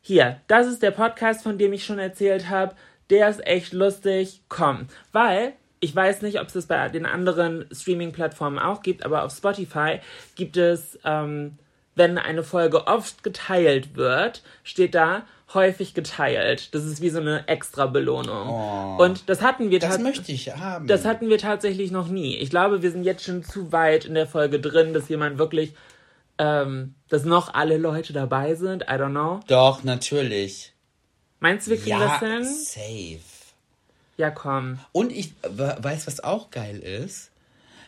hier, das ist der Podcast, von dem ich schon erzählt habe, der ist echt lustig, komm. Weil, ich weiß nicht, ob es das bei den anderen Streaming-Plattformen auch gibt, aber auf Spotify gibt es, ähm, wenn eine Folge oft geteilt wird, steht da häufig geteilt. Das ist wie so eine extra Belohnung. Und das hatten wir Das möchte ich haben. das hatten wir tatsächlich noch nie. Ich glaube, wir sind jetzt schon zu weit in der Folge drin, dass jemand wirklich, ähm, dass noch alle Leute dabei sind. I don't know. Doch, natürlich. Meinst du, wir kriegen Ja, das hin? safe. Ja, komm. Und ich we- weiß, was auch geil ist.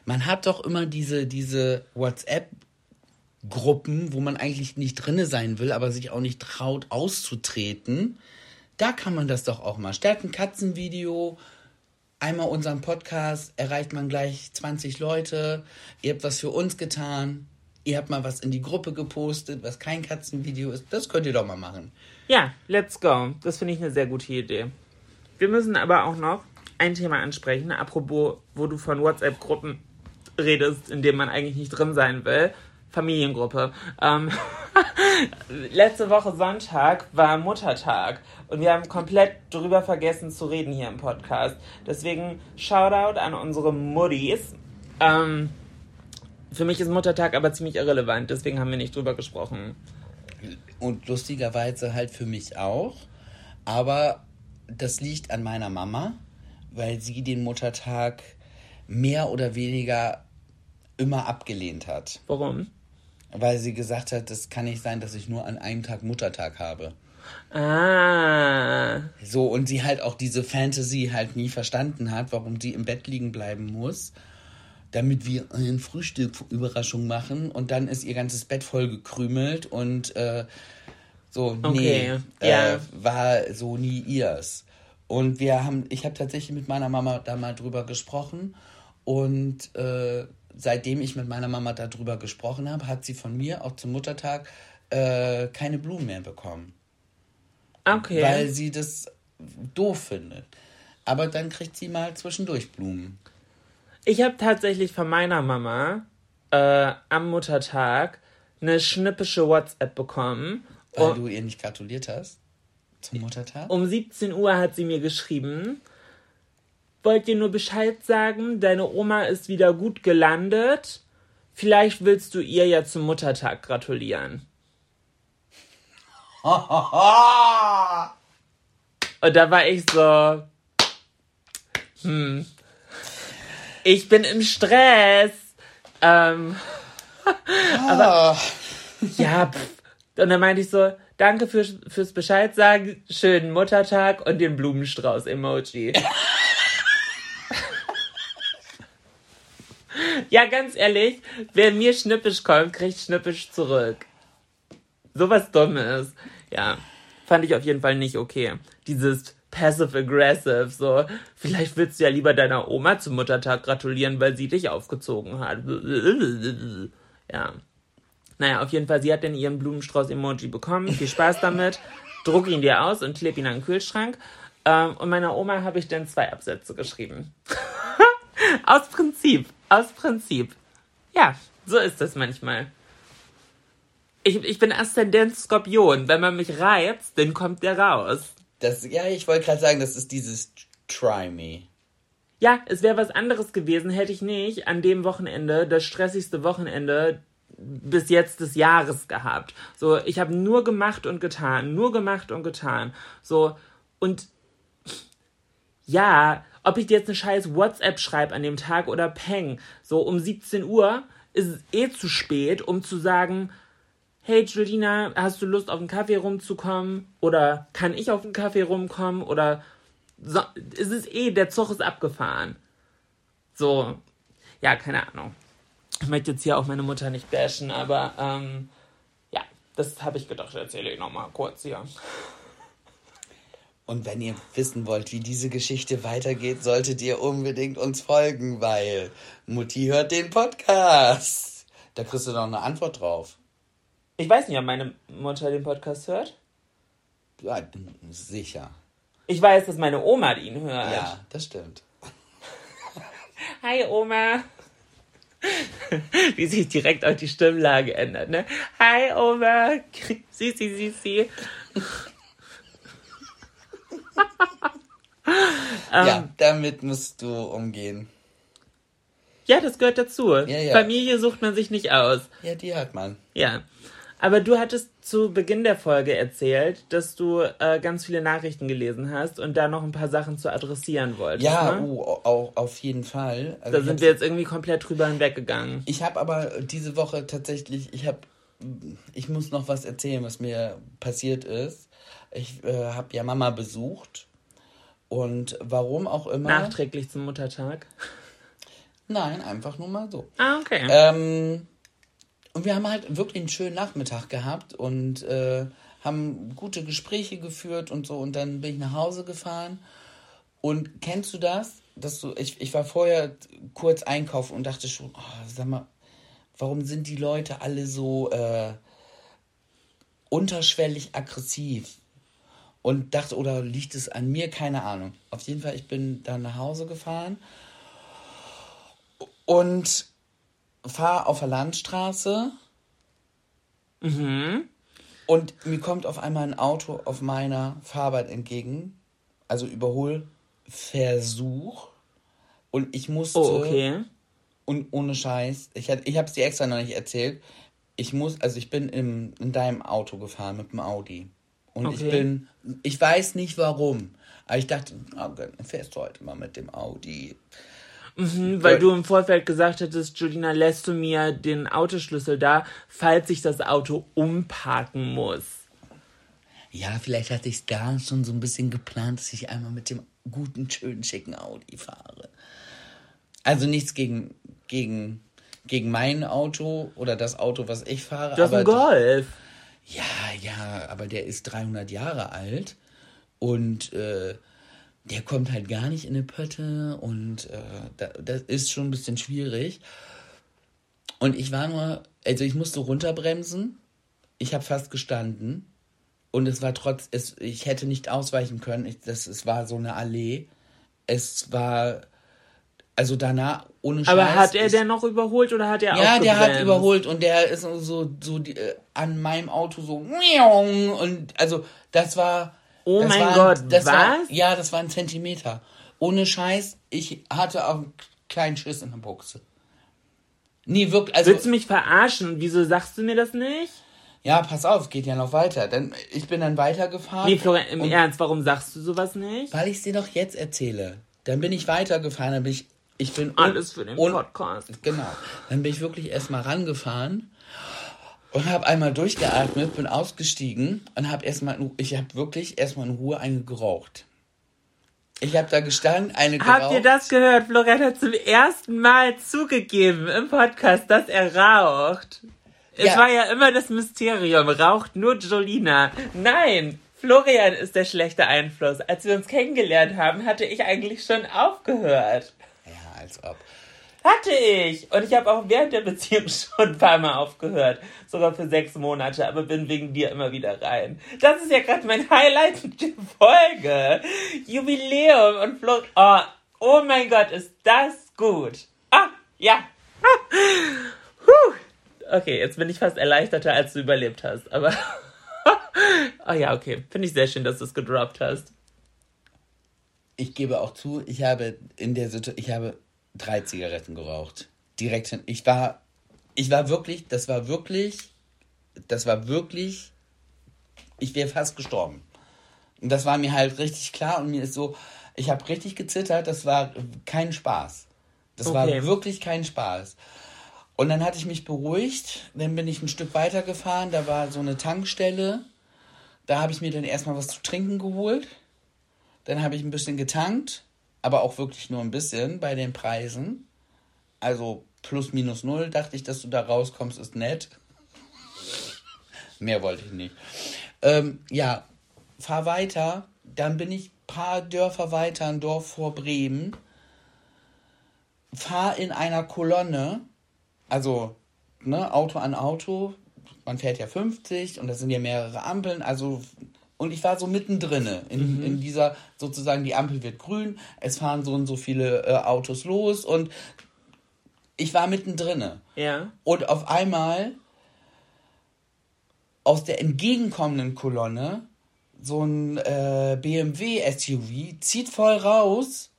Man hat doch immer diese, diese WhatsApp-Gruppen, wo man eigentlich nicht drinne sein will, aber sich auch nicht traut auszutreten. Da kann man das doch auch mal. Statt ein Katzenvideo, einmal unseren Podcast, erreicht man gleich 20 Leute. Ihr habt was für uns getan. Ihr habt mal was in die Gruppe gepostet, was kein Katzenvideo ist. Das könnt ihr doch mal machen. Ja, let's go. Das finde ich eine sehr gute Idee. Wir müssen aber auch noch ein Thema ansprechen, apropos, wo du von WhatsApp-Gruppen redest, in denen man eigentlich nicht drin sein will. Familiengruppe. Ähm, letzte Woche Sonntag war Muttertag und wir haben komplett drüber vergessen zu reden hier im Podcast. Deswegen Shoutout an unsere Muddies. Ähm, für mich ist Muttertag aber ziemlich irrelevant, deswegen haben wir nicht drüber gesprochen. Und lustigerweise halt für mich auch. Aber das liegt an meiner Mama, weil sie den Muttertag mehr oder weniger immer abgelehnt hat. Warum? Weil sie gesagt hat, das kann nicht sein, dass ich nur an einem Tag Muttertag habe. Ah. So, und sie halt auch diese Fantasy halt nie verstanden hat, warum sie im Bett liegen bleiben muss, damit wir ein Frühstück Überraschung machen und dann ist ihr ganzes Bett voll gekrümelt und äh, so, nee, Okay, äh, ja. war so nie ihrs. Und wir haben, ich habe tatsächlich mit meiner Mama da mal drüber gesprochen und äh, seitdem ich mit meiner Mama darüber gesprochen habe, hat sie von mir auch zum Muttertag äh, keine Blumen mehr bekommen Okay. weil sie das doof findet. Aber dann kriegt sie mal zwischendurch Blumen. ich habe tatsächlich von meiner Mama äh, am Muttertag eine schnippische WhatsApp bekommen. Weil du ihr nicht gratuliert hast. Zum Muttertag? Um 17 Uhr hat sie mir geschrieben. Wollt dir nur Bescheid sagen, deine Oma ist wieder gut gelandet. Vielleicht willst du ihr ja zum Muttertag gratulieren. Und da war ich so, hm, ich bin im Stress. Ähm, aber, ja, pff. und dann meinte ich so, danke für, fürs Bescheid sagen, schönen Muttertag und den Blumenstrauß-Emoji. ja, ganz ehrlich, wer mir schnippisch kommt, kriegt schnippisch zurück. Sowas Dummes. Ja, fand ich auf jeden Fall nicht okay. Dieses passive-aggressive, so, vielleicht willst du ja lieber deiner Oma zum Muttertag gratulieren, weil sie dich aufgezogen hat. Ja. Naja, auf jeden Fall, sie hat dann ihren Blumenstrauß-Emoji bekommen. Viel Spaß damit. Druck ihn dir aus und kleb ihn an den Kühlschrank. Ähm, und meiner Oma habe ich dann zwei Absätze geschrieben. aus Prinzip. Aus Prinzip. Ja, so ist das manchmal. Ich, ich bin Aszendent Skorpion. Wenn man mich reizt, dann kommt der raus. Das, ja, ich wollte gerade sagen, das ist dieses Try Me. Ja, es wäre was anderes gewesen, hätte ich nicht an dem Wochenende, das stressigste Wochenende bis jetzt des Jahres gehabt. So, ich habe nur gemacht und getan, nur gemacht und getan. So, und ja, ob ich dir jetzt eine scheiß WhatsApp schreibe an dem Tag oder Peng, so um 17 Uhr ist es eh zu spät, um zu sagen, hey Julina, hast du Lust auf einen Kaffee rumzukommen? Oder kann ich auf einen Kaffee rumkommen? Oder so, es eh, der Zug ist abgefahren. So, ja, keine Ahnung. Ich möchte jetzt hier auch meine Mutter nicht bashen, aber ähm, ja, das habe ich gedacht, erzähle ich nochmal kurz hier. Und wenn ihr wissen wollt, wie diese Geschichte weitergeht, solltet ihr unbedingt uns folgen, weil Mutti hört den Podcast. Da kriegst du doch eine Antwort drauf. Ich weiß nicht, ob meine Mutter den Podcast hört. Ja, sicher. Ich weiß, dass meine Oma ihn hört. Ja, das stimmt. Hi Oma. Wie sich direkt auch die Stimmlage ändert, ne? Hi Oma. Sisi, Sisi. ja, Ähm. damit musst du umgehen. Ja, das gehört dazu. ja. Familie sucht man sich nicht aus. Ja, die hat man. Ja. Aber du hattest zu Beginn der Folge erzählt, dass du äh, ganz viele Nachrichten gelesen hast und da noch ein paar Sachen zu adressieren wolltest. Ja, ne? uh, auch auf jeden Fall. Also Da sind wir jetzt irgendwie komplett drüber hinweggegangen. Ich habe aber diese Woche tatsächlich, ich habe, ich muss noch was erzählen, was mir passiert ist. Ich äh, habe ja Mama besucht und warum auch immer. Nachträglich zum Muttertag. Nein, einfach nur mal so. Ah, okay. Ähm, und wir haben halt wirklich einen schönen Nachmittag gehabt und äh, haben gute Gespräche geführt und so. Und dann bin ich nach Hause gefahren. Und kennst du das? Dass du, ich, ich war vorher kurz einkaufen und dachte schon, oh, sag mal, warum sind die Leute alle so äh, unterschwellig aggressiv? Und dachte, oder liegt es an mir? Keine Ahnung. Auf jeden Fall, ich bin dann nach Hause gefahren und fahre auf der Landstraße. Und mir kommt auf einmal ein Auto auf meiner Fahrbahn entgegen. Also Überholversuch. Und ich musste. oh, okay. Und ohne Scheiß. Ich, ich habe es dir extra noch nicht erzählt. Ich muss, also ich bin im, in deinem Auto gefahren mit dem Audi. Und ich Okay. bin, ich weiß nicht warum. Aber ich dachte, oh Gott, fährst du heute mal mit dem Audi. Mhm, weil du im Vorfeld gesagt hättest, Julina, lässt du mir den Autoschlüssel da, falls ich das Auto umparken muss. Ja, vielleicht hatte ich es da schon so ein bisschen geplant, dass ich einmal mit dem guten, schönen, schicken Audi fahre. Also nichts gegen, gegen, gegen mein Auto oder das Auto, was ich fahre. Hast einen aber Golf. Ja, ja, aber der ist 300 Jahre alt und äh, der kommt halt gar nicht in eine Pötte und äh, da, das ist schon ein bisschen schwierig. Und ich war nur, also ich musste runterbremsen. Ich habe fast gestanden und es war trotz, es, ich hätte nicht ausweichen können. Ich, das, es war so eine Allee. Es war, also danach ohne Scheiß. Aber hat er denn noch überholt oder hat er auch ja, der hat überholt und der ist so, so die, äh, an meinem Auto so und also das war Oh Das mein war, Gott, das was? War, ja, das war ein Zentimeter. Ohne Scheiß, ich hatte auch einen kleinen Schiss in der Buchse. Nie wirklich, also, Willst du mich verarschen? Wieso sagst du mir das nicht? ja, pass auf, geht ja noch weiter. Dann, ich bin dann weitergefahren. Nee, Florian, im Ernst, warum sagst du sowas nicht? Weil ich es dir doch jetzt erzähle. Dann bin ich weitergefahren, dann bin ich, ich bin... Alles für den un- Podcast. Genau. Dann bin ich wirklich erstmal rangefahren und habe einmal durchgeatmet, bin ausgestiegen und habe erstmal, ich habe wirklich erstmal in Ruhe eine geraucht. Ich habe da gestanden, eine geraucht. Habt ihr das gehört? Florian hat zum ersten Mal zugegeben im Podcast, dass er raucht. Es Ja. war ja immer das Mysterium. Raucht nur Jolina. Nein, Florian ist der schlechte Einfluss. Als wir uns kennengelernt haben, hatte ich eigentlich schon aufgehört. Als ob. Hatte ich. Und ich habe auch während der Beziehung schon ein paar Mal aufgehört. Sogar für sechs Monate, aber bin wegen dir immer wieder rein. Das ist ja gerade mein Highlight der Folge. Jubiläum und Flo. Oh, oh mein Gott, ist das gut. Ah, ja. Huh. Okay, jetzt bin ich fast erleichterter, als du überlebt hast. Aber. Ah ja, okay. Finde ich sehr schön, dass du es gedroppt hast. Ich gebe auch zu, ich habe in der Situation, ich habe drei Zigaretten geraucht. Direkt hin. Ich war, ich war wirklich, das war wirklich, das war wirklich, ich wäre fast gestorben. Und das war mir halt richtig klar und mir ist so, ich habe richtig gezittert, das war kein Spaß. Das Okay. war wirklich kein Spaß. Und dann hatte ich mich beruhigt, dann bin ich ein Stück weiter gefahren, da war so eine Tankstelle. Da habe ich mir dann erstmal was zu trinken geholt. Dann habe ich ein bisschen getankt, aber auch wirklich nur ein bisschen bei den Preisen. Also plus minus null dachte ich, dass du da rauskommst, ist nett. Mehr wollte ich nicht. Ähm, ja, fahr weiter. Dann bin ich paar Dörfer weiter, ein Dorf vor Bremen. Fahr in einer Kolonne, also ne, Auto an Auto. Man fährt ja 50 und das sind ja mehrere Ampeln. Also und ich war so mittendrin in, in dieser sozusagen die Ampel wird grün, es fahren so und so viele äh, Autos los und ich war mittendrin. Ja. Und auf einmal aus der entgegenkommenden Kolonne so ein äh, BMW SUV zieht voll raus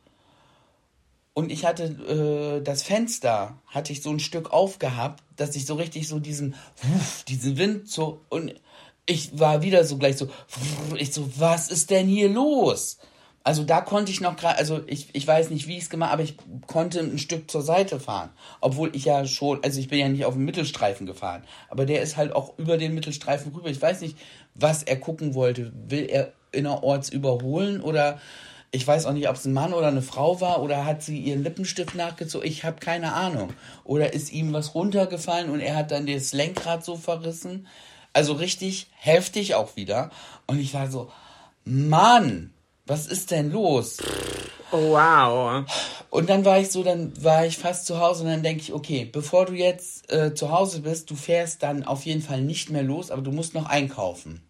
und ich hatte äh, das Fenster hatte ich so ein Stück aufgehabt, dass ich so richtig so diesen diesen Wind so und ich war wieder so gleich so ich so was ist denn hier los? Also da konnte ich noch gerade, also ich, ich weiß nicht, wie ich es gemacht aber ich konnte ein Stück zur Seite fahren. Obwohl ich ja schon, also ich bin ja nicht auf dem Mittelstreifen gefahren, aber der ist halt auch über den Mittelstreifen rüber. Ich weiß nicht, was er gucken wollte. Will er innerorts überholen oder ich weiß auch nicht, ob es ein Mann oder eine Frau war oder hat sie ihren Lippenstift nachgezogen. Ich habe keine Ahnung. Oder ist ihm was runtergefallen und er hat dann das Lenkrad so verrissen. Also richtig heftig auch wieder. Und ich war so, Mann, was ist denn los? Oh, wow. Und dann war ich so, dann war ich fast zu Hause und dann denke ich, okay, bevor du jetzt äh, zu Hause bist, du fährst dann auf jeden Fall nicht mehr los, aber du musst noch einkaufen.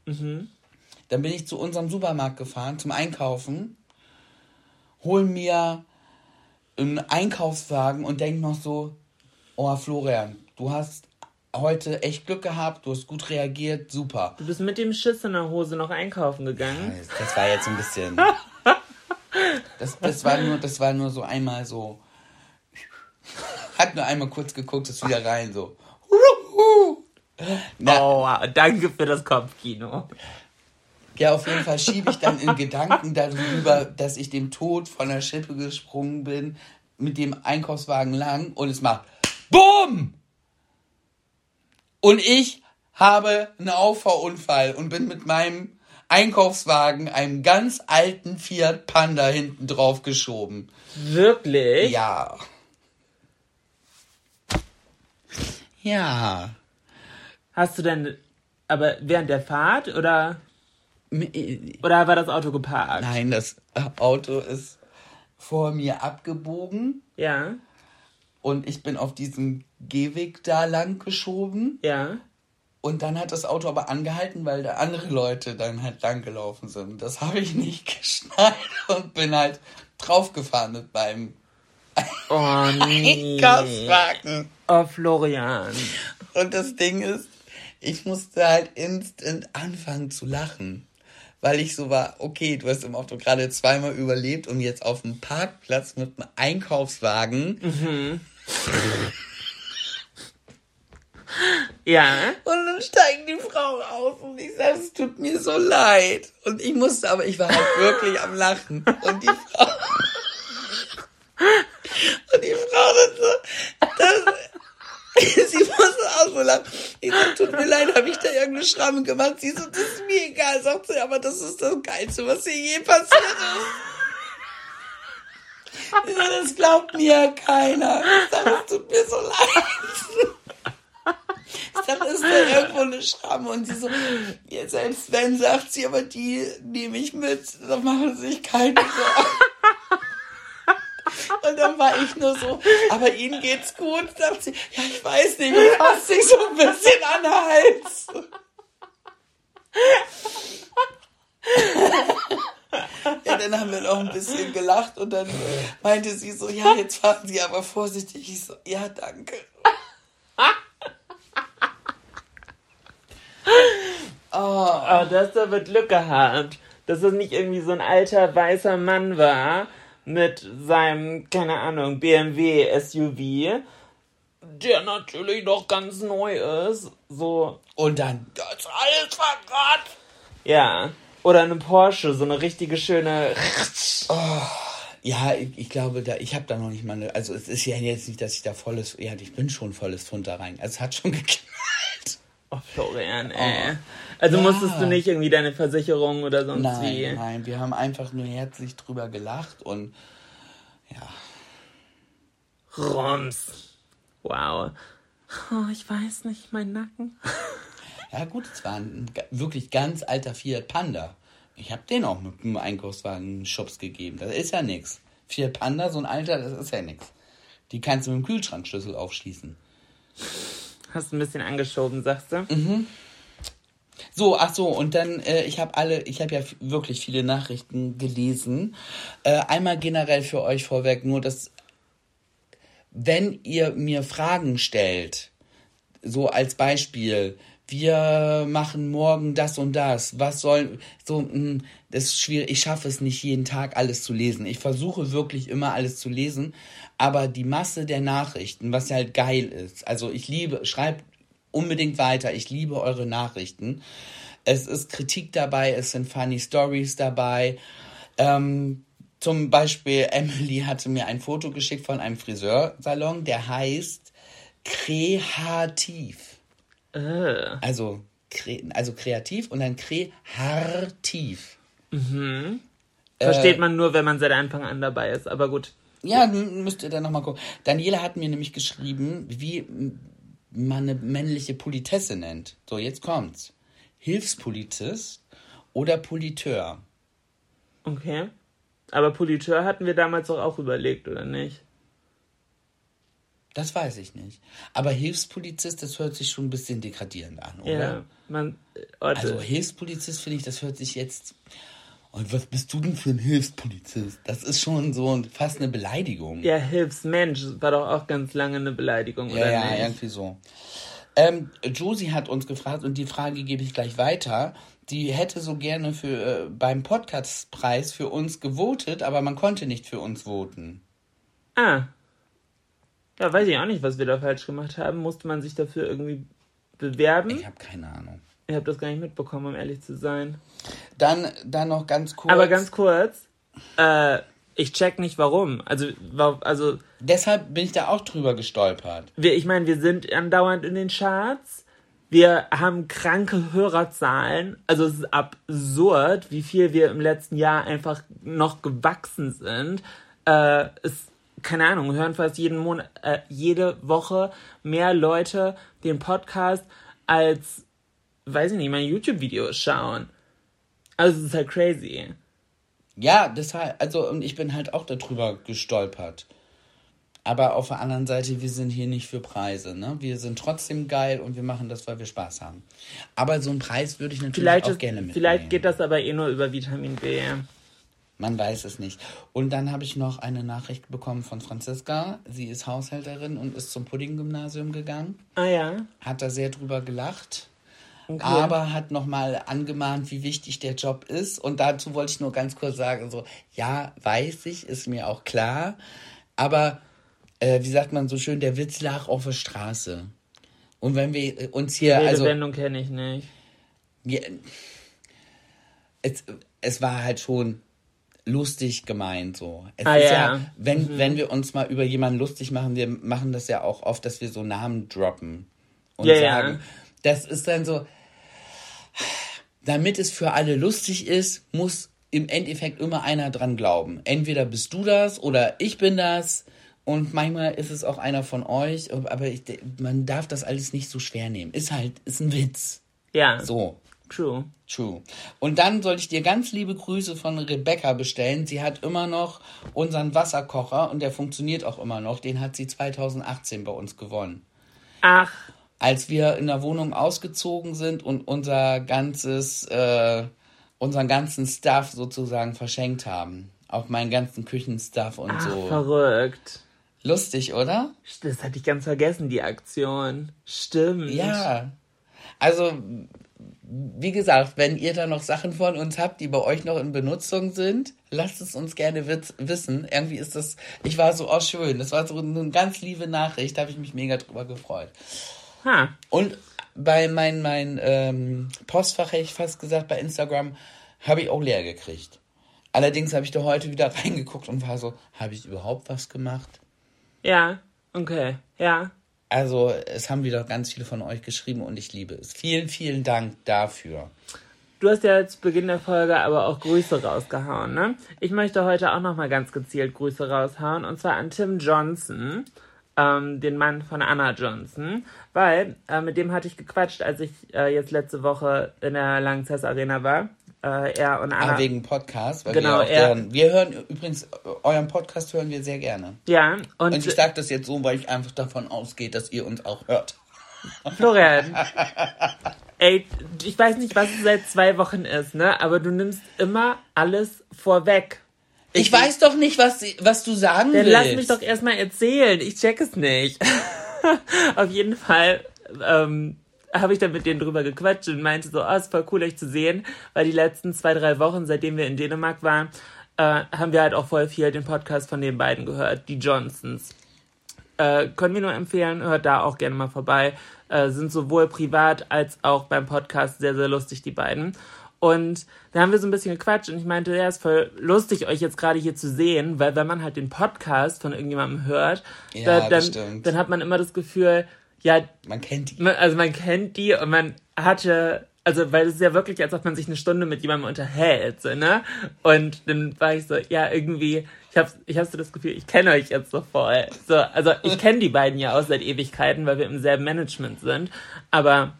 Dann bin ich zu unserem Supermarkt gefahren zum Einkaufen, hol mir einen Einkaufswagen und denk noch so, oh Florian, du hast heute echt Glück gehabt, du hast gut reagiert, super. Du bist mit dem Schiss in der Hose noch einkaufen gegangen. Das war jetzt ein bisschen. Das, das, war nur, das war nur so einmal so. Hat nur einmal kurz geguckt, ist wieder rein, so. Na, Oh, wow. danke für das Kopfkino. Ja, auf jeden Fall schiebe ich dann in Gedanken darüber, dass ich dem Tod von der Schippe gesprungen bin, mit dem Einkaufswagen lang und es macht BUM! Und ich habe einen Auffahrunfall und bin mit meinem Einkaufswagen, einem ganz alten Fiat Panda hinten drauf geschoben. Wirklich? Ja. Ja. Hast du denn, aber während der Fahrt oder, oder war das Auto geparkt? Nein, das Auto ist vor mir abgebogen Ja, und ich bin auf diesem Gehweg da lang geschoben. ja. Und dann hat das Auto aber angehalten, weil da andere Leute dann halt lang gelaufen sind. Das habe ich nicht geschnallt und bin halt draufgefahren mit meinem Oh nee. Einkaufswagen. Oh Florian. Und das Ding ist, ich musste halt instant anfangen zu lachen. Weil ich so war, okay, du hast im Auto gerade zweimal überlebt und jetzt auf dem Parkplatz mit einem Einkaufswagen. Mhm. Ja. Und dann steigen die Frauen aus und ich sage, es tut mir so leid. Und ich musste, aber ich war halt wirklich am Lachen. Und die Frau. Und die Frau dann so, das, sie musste auch so lachen. Ich sag, tut mir leid, habe ich da irgendeine Schramme gemacht? Sie so, das ist mir egal, sagt sie, aber das ist das Geilste, was hier je passiert ist. Ich so, das glaubt mir ja keiner. Ich sag, es tut mir so leid. Ich sag, ist da irgendwo eine Schramme? Und sie so, ja, selbst wenn, sagt sie, aber die nehme ich mit. Da machen sie sich keine Sorgen. Und dann war ich nur so, aber Ihnen geht's gut? Sagt sie, ja, ich weiß nicht, ich fasst sich so ein bisschen an den Hals. Ja, dann haben wir noch ein bisschen gelacht und dann meinte sie so, ja, jetzt fahren Sie aber vorsichtig. Ich so, ja, danke. Oh, du hast aber Glück gehabt, dass es nicht irgendwie so ein alter weißer Mann war mit seinem, keine Ahnung, BMW SUV, der natürlich noch ganz neu ist. So, Und dann, das alles verkratzt. ja. Oder eine Porsche, so eine richtige schöne. Ja, ich, ich glaube, da, ich habe da noch nicht mal eine, also es ist ja jetzt nicht, dass ich da volles, ja, ich bin schon volles da rein. Also es hat schon geknallt. Oh, Florian, ey. Also Ja. musstest du nicht irgendwie deine Versicherung oder sonst Nein, wie. nein, wir haben einfach nur herzlich drüber gelacht und ja. Rums. Wow. Oh, ich weiß nicht, mein Nacken. Ja gut, es war ein wirklich ganz alter Fiat Panda. Ich habe den auch mit dem Einkaufswagen Schubs gegeben. Das ist ja nix. Fiat Panda, so ein alter, das ist ja nix. Die kannst du mit dem Kühlschrankschlüssel aufschließen. Hast ein bisschen angeschoben, sagst du? So, ach so, und dann, äh, ich habe alle, ich habe ja wirklich viele Nachrichten gelesen. Äh, einmal generell für euch vorweg, nur dass, wenn ihr mir Fragen stellt, so als Beispiel, wir machen morgen das und das, was soll, so, mh, das ist schwierig, ich schaffe es nicht jeden Tag alles zu lesen. Ich versuche wirklich immer alles zu lesen, aber die Masse der Nachrichten, was ja halt geil ist, also ich liebe, schreibt unbedingt weiter, ich liebe eure Nachrichten. Es ist Kritik dabei, es sind funny Stories dabei. Ähm, zum Beispiel, Emily hatte mir ein Foto geschickt von einem Friseursalon, der heißt Kreativ. Äh. Also, kre also kreativ und dann kreativ. Versteht man nur, wenn man seit Anfang an dabei ist, aber gut. Ja, müsst ihr dann nochmal gucken. Daniela hat mir nämlich geschrieben, wie man eine männliche Politesse nennt. So, jetzt kommt's. Hilfspolitist oder Politeur. Okay. Aber Politeur hatten wir damals doch auch überlegt, oder nicht? Das weiß ich nicht. Aber Hilfspolizist, das hört sich schon ein bisschen degradierend an, oder? Ja. Man. äh, Orte. Also Hilfspolizist finde ich, das hört sich jetzt. Und was bist du denn für ein Hilfspolizist? Das ist schon so ein- fast eine Beleidigung. ja, Hilfsmensch war doch auch ganz lange eine Beleidigung, Ja, oder ja, nicht? irgendwie so. Ähm, Josie hat uns gefragt und die Frage gebe ich gleich weiter. Die hätte so gerne für äh, beim Podcastpreis für uns gewotet, aber man konnte nicht für uns voten. Ah. Ja, weiß ich auch nicht, was wir da falsch gemacht haben. Musste man sich dafür irgendwie bewerben? Ich habe keine Ahnung. Ich habe das gar nicht mitbekommen, um ehrlich zu sein. Dann, dann noch ganz kurz. Aber ganz kurz, äh, ich check nicht warum. Also, also Deshalb bin ich da auch drüber gestolpert. wir, ich meine, wir sind andauernd in den Charts. Wir haben kranke Hörerzahlen. Also es ist absurd, wie viel wir im letzten Jahr einfach noch gewachsen sind. Äh, es, keine Ahnung, hören fast jeden Monat, äh, jede Woche mehr Leute den Podcast als, weiß ich nicht, meine YouTube-Videos schauen. Also es ist halt crazy. Ja, deshalb, also, und ich bin halt auch darüber gestolpert. Aber auf der anderen Seite, wir sind hier nicht für Preise, ne? Wir sind trotzdem geil und wir machen das, weil wir Spaß haben. Aber so einen Preis würde ich natürlich Vielleicht, auch ist, gerne mitnehmen. vielleicht geht das aber eh nur über Vitamin B. Man weiß es nicht. Und dann habe ich noch eine Nachricht bekommen von Franziska. Sie ist Haushälterin und ist zum Pudding-Gymnasium gegangen. Ah ja. Hat da sehr drüber gelacht. Okay. aber hat nochmal angemahnt, wie wichtig der Job ist. Und dazu wollte ich nur ganz kurz sagen, so, ja, weiß ich, ist mir auch klar, aber äh, wie sagt man so schön, der Witz lag auf der Straße. Und wenn wir uns hier, also... Redewendung kenne ich nicht. Wir, es, es war halt schon lustig gemeint so. Es ah, ist ja, ja wenn, mhm. wenn wir uns mal über jemanden lustig machen, wir machen das ja auch oft, dass wir so Namen droppen und ja, sagen, ja. das ist dann so, damit es für alle lustig ist, muss im Endeffekt immer einer dran glauben. Entweder bist du das oder ich bin das. Und manchmal ist es auch einer von euch, aber ich, man darf das alles nicht so schwer nehmen. Ist halt, ist ein Witz. Ja. So. True. True. Und dann sollte ich dir ganz liebe Grüße von Rebecca bestellen. Sie hat immer noch unseren Wasserkocher und der funktioniert auch immer noch. Den hat sie 2018 bei uns gewonnen. Ach. Als wir in der Wohnung ausgezogen sind und unser ganzes, äh, unseren ganzen Stuff sozusagen verschenkt haben. Auch meinen ganzen Küchenstuff und Ach, so. Verrückt. Lustig, oder? Das hatte ich ganz vergessen, die Aktion. Stimmt. Ja. Also, wie gesagt, wenn ihr da noch Sachen von uns habt, die bei euch noch in Benutzung sind, lasst es uns gerne wissen. Irgendwie ist das, ich war so, oh schön, das war so eine ganz liebe Nachricht, da habe ich mich mega drüber gefreut. Ha. Und bei meinem mein, ähm, Postfach, hätte ich fast gesagt, bei Instagram, habe ich auch leer gekriegt. Allerdings habe ich da heute wieder reingeguckt und war so, habe ich überhaupt was gemacht? Ja, okay, ja. Also, es haben wieder ganz viele von euch geschrieben und ich liebe es. Vielen, vielen Dank dafür. Du hast ja zu Beginn der Folge aber auch Grüße rausgehauen, ne? Ich möchte heute auch nochmal ganz gezielt Grüße raushauen und zwar an Tim Johnson, ähm, den Mann von Anna Johnson, weil äh, mit dem hatte ich gequatscht, als ich äh, jetzt letzte Woche in der Langzess Arena war äh, er und Anna. Ah, wegen Podcast. Weil genau, wir, er, deren, wir hören übrigens, euren Podcast hören wir sehr gerne. Ja, und, und ich sage das jetzt so, weil ich einfach davon ausgehe, dass ihr uns auch hört. Florian, ey, ich weiß nicht, was es seit zwei Wochen ist, ne? Aber du nimmst immer alles vorweg. Ich, ich weiß doch nicht, was, was du sagen dann willst. Dann lass mich doch erstmal erzählen. Ich check es nicht. Auf jeden Fall ähm, habe ich dann mit denen drüber gequatscht und meinte so, oh, ist voll cool, euch zu sehen, weil die letzten zwei, drei Wochen, seitdem wir in Dänemark waren, äh, haben wir halt auch voll viel den Podcast von den beiden gehört, die Johnsons. Äh, können wir nur empfehlen, hört da auch gerne mal vorbei. Äh, sind sowohl privat als auch beim Podcast sehr, sehr lustig, die beiden. Und da haben wir so ein bisschen gequatscht und ich meinte, ja, ist voll lustig, euch jetzt gerade hier zu sehen, weil wenn man halt den Podcast von irgendjemandem hört, ja, da, dann, dann hat man immer das Gefühl, ja. Man kennt die. also man kennt die und man hatte, also weil es ist ja wirklich, als ob man sich eine Stunde mit jemandem unterhält, so, ne? Und dann war ich so, ja, irgendwie, ich hab, ich hab so das Gefühl, ich kenne euch jetzt so voll. So, also ich kenne die beiden ja auch seit Ewigkeiten, weil wir im selben Management sind. Aber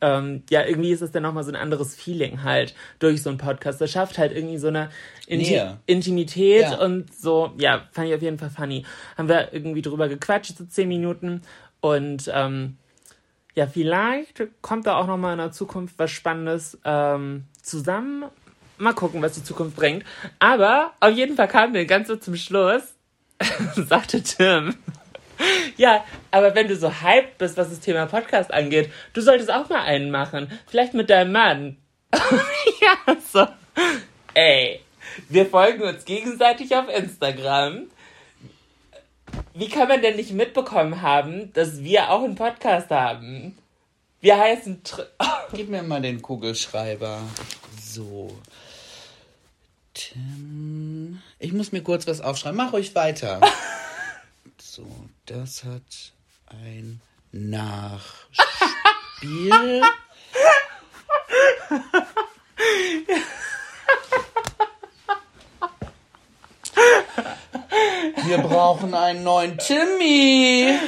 ähm, ja, irgendwie ist es dann nochmal so ein anderes Feeling halt durch so einen Podcast. Das schafft halt irgendwie so eine Inti nee. Intimität ja. und so, ja, fand ich auf jeden Fall funny. Haben wir irgendwie drüber gequatscht, so zehn Minuten und ähm, ja, vielleicht kommt da auch noch mal in der Zukunft was Spannendes ähm, zusammen. Mal gucken, was die Zukunft bringt. Aber auf jeden Fall kam mir ganz so zum Schluss, sagte Tim. Ja, aber wenn du so hyped bist, was das Thema Podcast angeht, du solltest auch mal einen machen. Vielleicht mit deinem Mann. ja, so. Ey, wir folgen uns gegenseitig auf Instagram wie kann man denn nicht mitbekommen haben, dass wir auch einen Podcast haben? Wir heißen. Tr Gib mir mal den Kugelschreiber. So. Tim. Ich muss mir kurz was aufschreiben. Mach euch weiter. so, das hat ein Nachspiel. Wir brauchen einen neuen Timmy.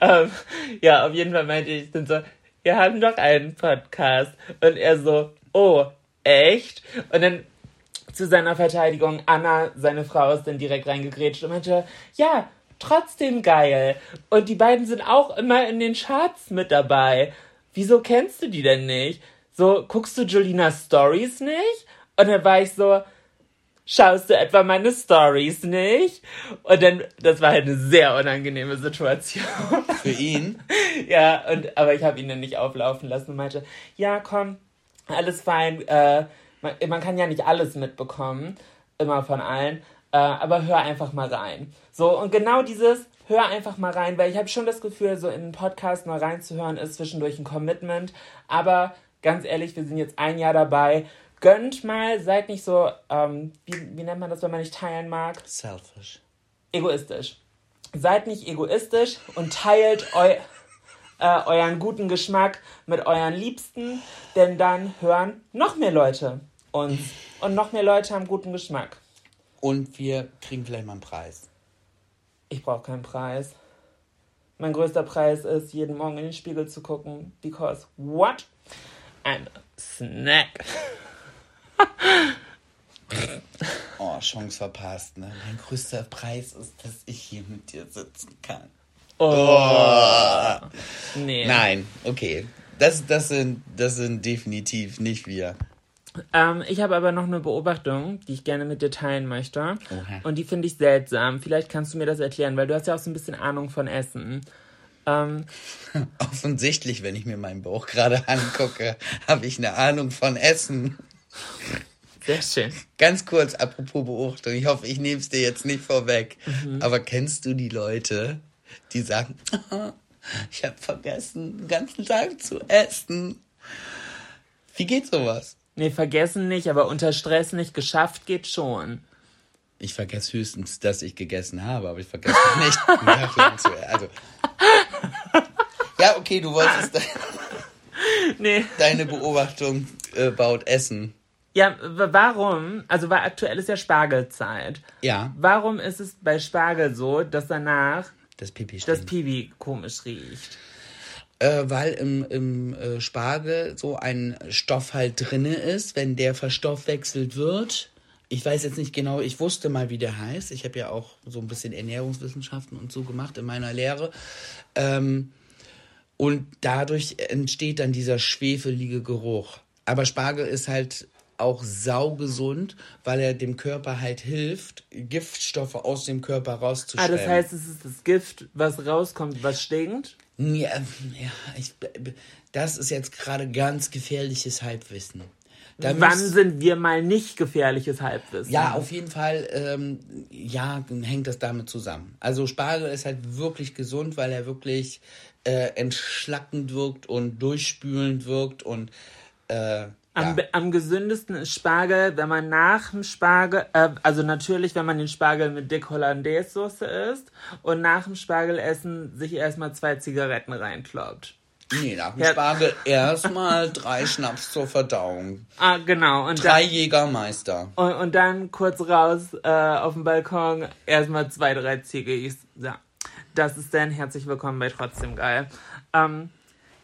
ähm, ja, auf jeden Fall meinte ich dann so, wir haben doch einen Podcast. Und er so, oh, echt? Und dann zu seiner Verteidigung, Anna, seine Frau, ist dann direkt reingegrätscht und meinte, ja, trotzdem geil. Und die beiden sind auch immer in den Charts mit dabei. Wieso kennst du die denn nicht? So, guckst du Jolinas Stories nicht? Und dann war ich so, schaust du etwa meine Stories nicht? Und dann, das war halt eine sehr unangenehme Situation. Für ihn? ja, und, aber ich habe ihn dann nicht auflaufen lassen und meinte, ja, komm, alles fein, äh, man, man kann ja nicht alles mitbekommen, immer von allen, äh, aber hör einfach mal rein. So, und genau dieses, hör einfach mal rein, weil ich habe schon das Gefühl, so in einen Podcast mal reinzuhören, ist zwischendurch ein Commitment, aber ganz ehrlich, wir sind jetzt ein Jahr dabei, gönnt mal, seid nicht so, ähm, wie, wie nennt man das, wenn man nicht teilen mag? Selfish. Egoistisch. Seid nicht egoistisch und teilt eu, äh, euren guten Geschmack mit euren Liebsten, denn dann hören noch mehr Leute uns. Und noch mehr Leute haben guten Geschmack. Und wir kriegen vielleicht mal einen Preis. Ich brauche keinen Preis. Mein größter Preis ist, jeden Morgen in den Spiegel zu gucken. Because what? A snack. Oh, Chance verpasst, ne? Mein größter Preis ist, dass ich hier mit dir sitzen kann. Oh. Nee. Nein, okay. Das, das, sind, das sind definitiv nicht wir. Ähm, ich habe aber noch eine Beobachtung, die ich gerne mit dir teilen möchte. Oha. Und die finde ich seltsam. Vielleicht kannst du mir das erklären, weil du hast ja auch so ein bisschen Ahnung von Essen. Ähm, Offensichtlich, wenn ich mir meinen Bauch gerade angucke, habe ich eine Ahnung von Essen. sehr schön. Ganz kurz, apropos Beobachtung. Ich hoffe, ich nehme es dir jetzt nicht vorweg. Mhm. Aber kennst du die Leute, die sagen, ich habe vergessen, den ganzen Tag zu essen? Wie geht sowas? Nee, vergessen nicht, aber unter Stress nicht geschafft geht schon. Ich vergesse höchstens, dass ich gegessen habe, aber ich vergesse nicht. Also. Ja, okay, du wolltest de Nee. deine Beobachtung äh, baut Essen. Ja, warum? Also, weil aktuell ist ja Spargelzeit. Ja, Warum ist es bei Spargel so, dass danach das Pipi das. Piwi komisch riecht? Äh, weil im, im äh, Spargel so ein Stoff halt drinne ist, wenn der verstoffwechselt wird. Ich weiß jetzt nicht genau, ich wusste mal, wie der heißt. Ich habe ja auch so ein bisschen Ernährungswissenschaften und so gemacht in meiner Lehre. Ähm, und dadurch entsteht dann dieser schwefelige Geruch. Aber Spargel ist halt auch saugesund, weil er dem Körper halt hilft, Giftstoffe aus dem Körper Ah, rauszuschreiben. das heißt, es ist das Gift, was rauskommt, was stinkt? Ja, ja ich, das ist jetzt gerade ganz gefährliches Halbwissen. Da Wann sind wir mal nicht gefährliches Halbwissen? ja, auf jeden Fall, ähm, ja, hängt das damit zusammen. Also Spargel ist halt wirklich gesund, weil er wirklich äh, entschlackend wirkt und durchspülend wirkt und äh, Am, ja. am gesündesten ist Spargel, wenn man nach dem Spargel, äh, also natürlich, wenn man den Spargel mit Dick Hollandaise Soße isst und nach dem Spargelessen sich erstmal zwei Zigaretten reinkloppt. Nee, nach dem Ja. Spargel erstmal drei Schnaps zur Verdauung. Ah, genau. Und, Drei dann, Jägermeister. und, und dann kurz raus äh, auf dem Balkon, erstmal zwei, drei Ziggis. Ja, das ist dann herzlich willkommen bei Trotzdem Geil. Ähm,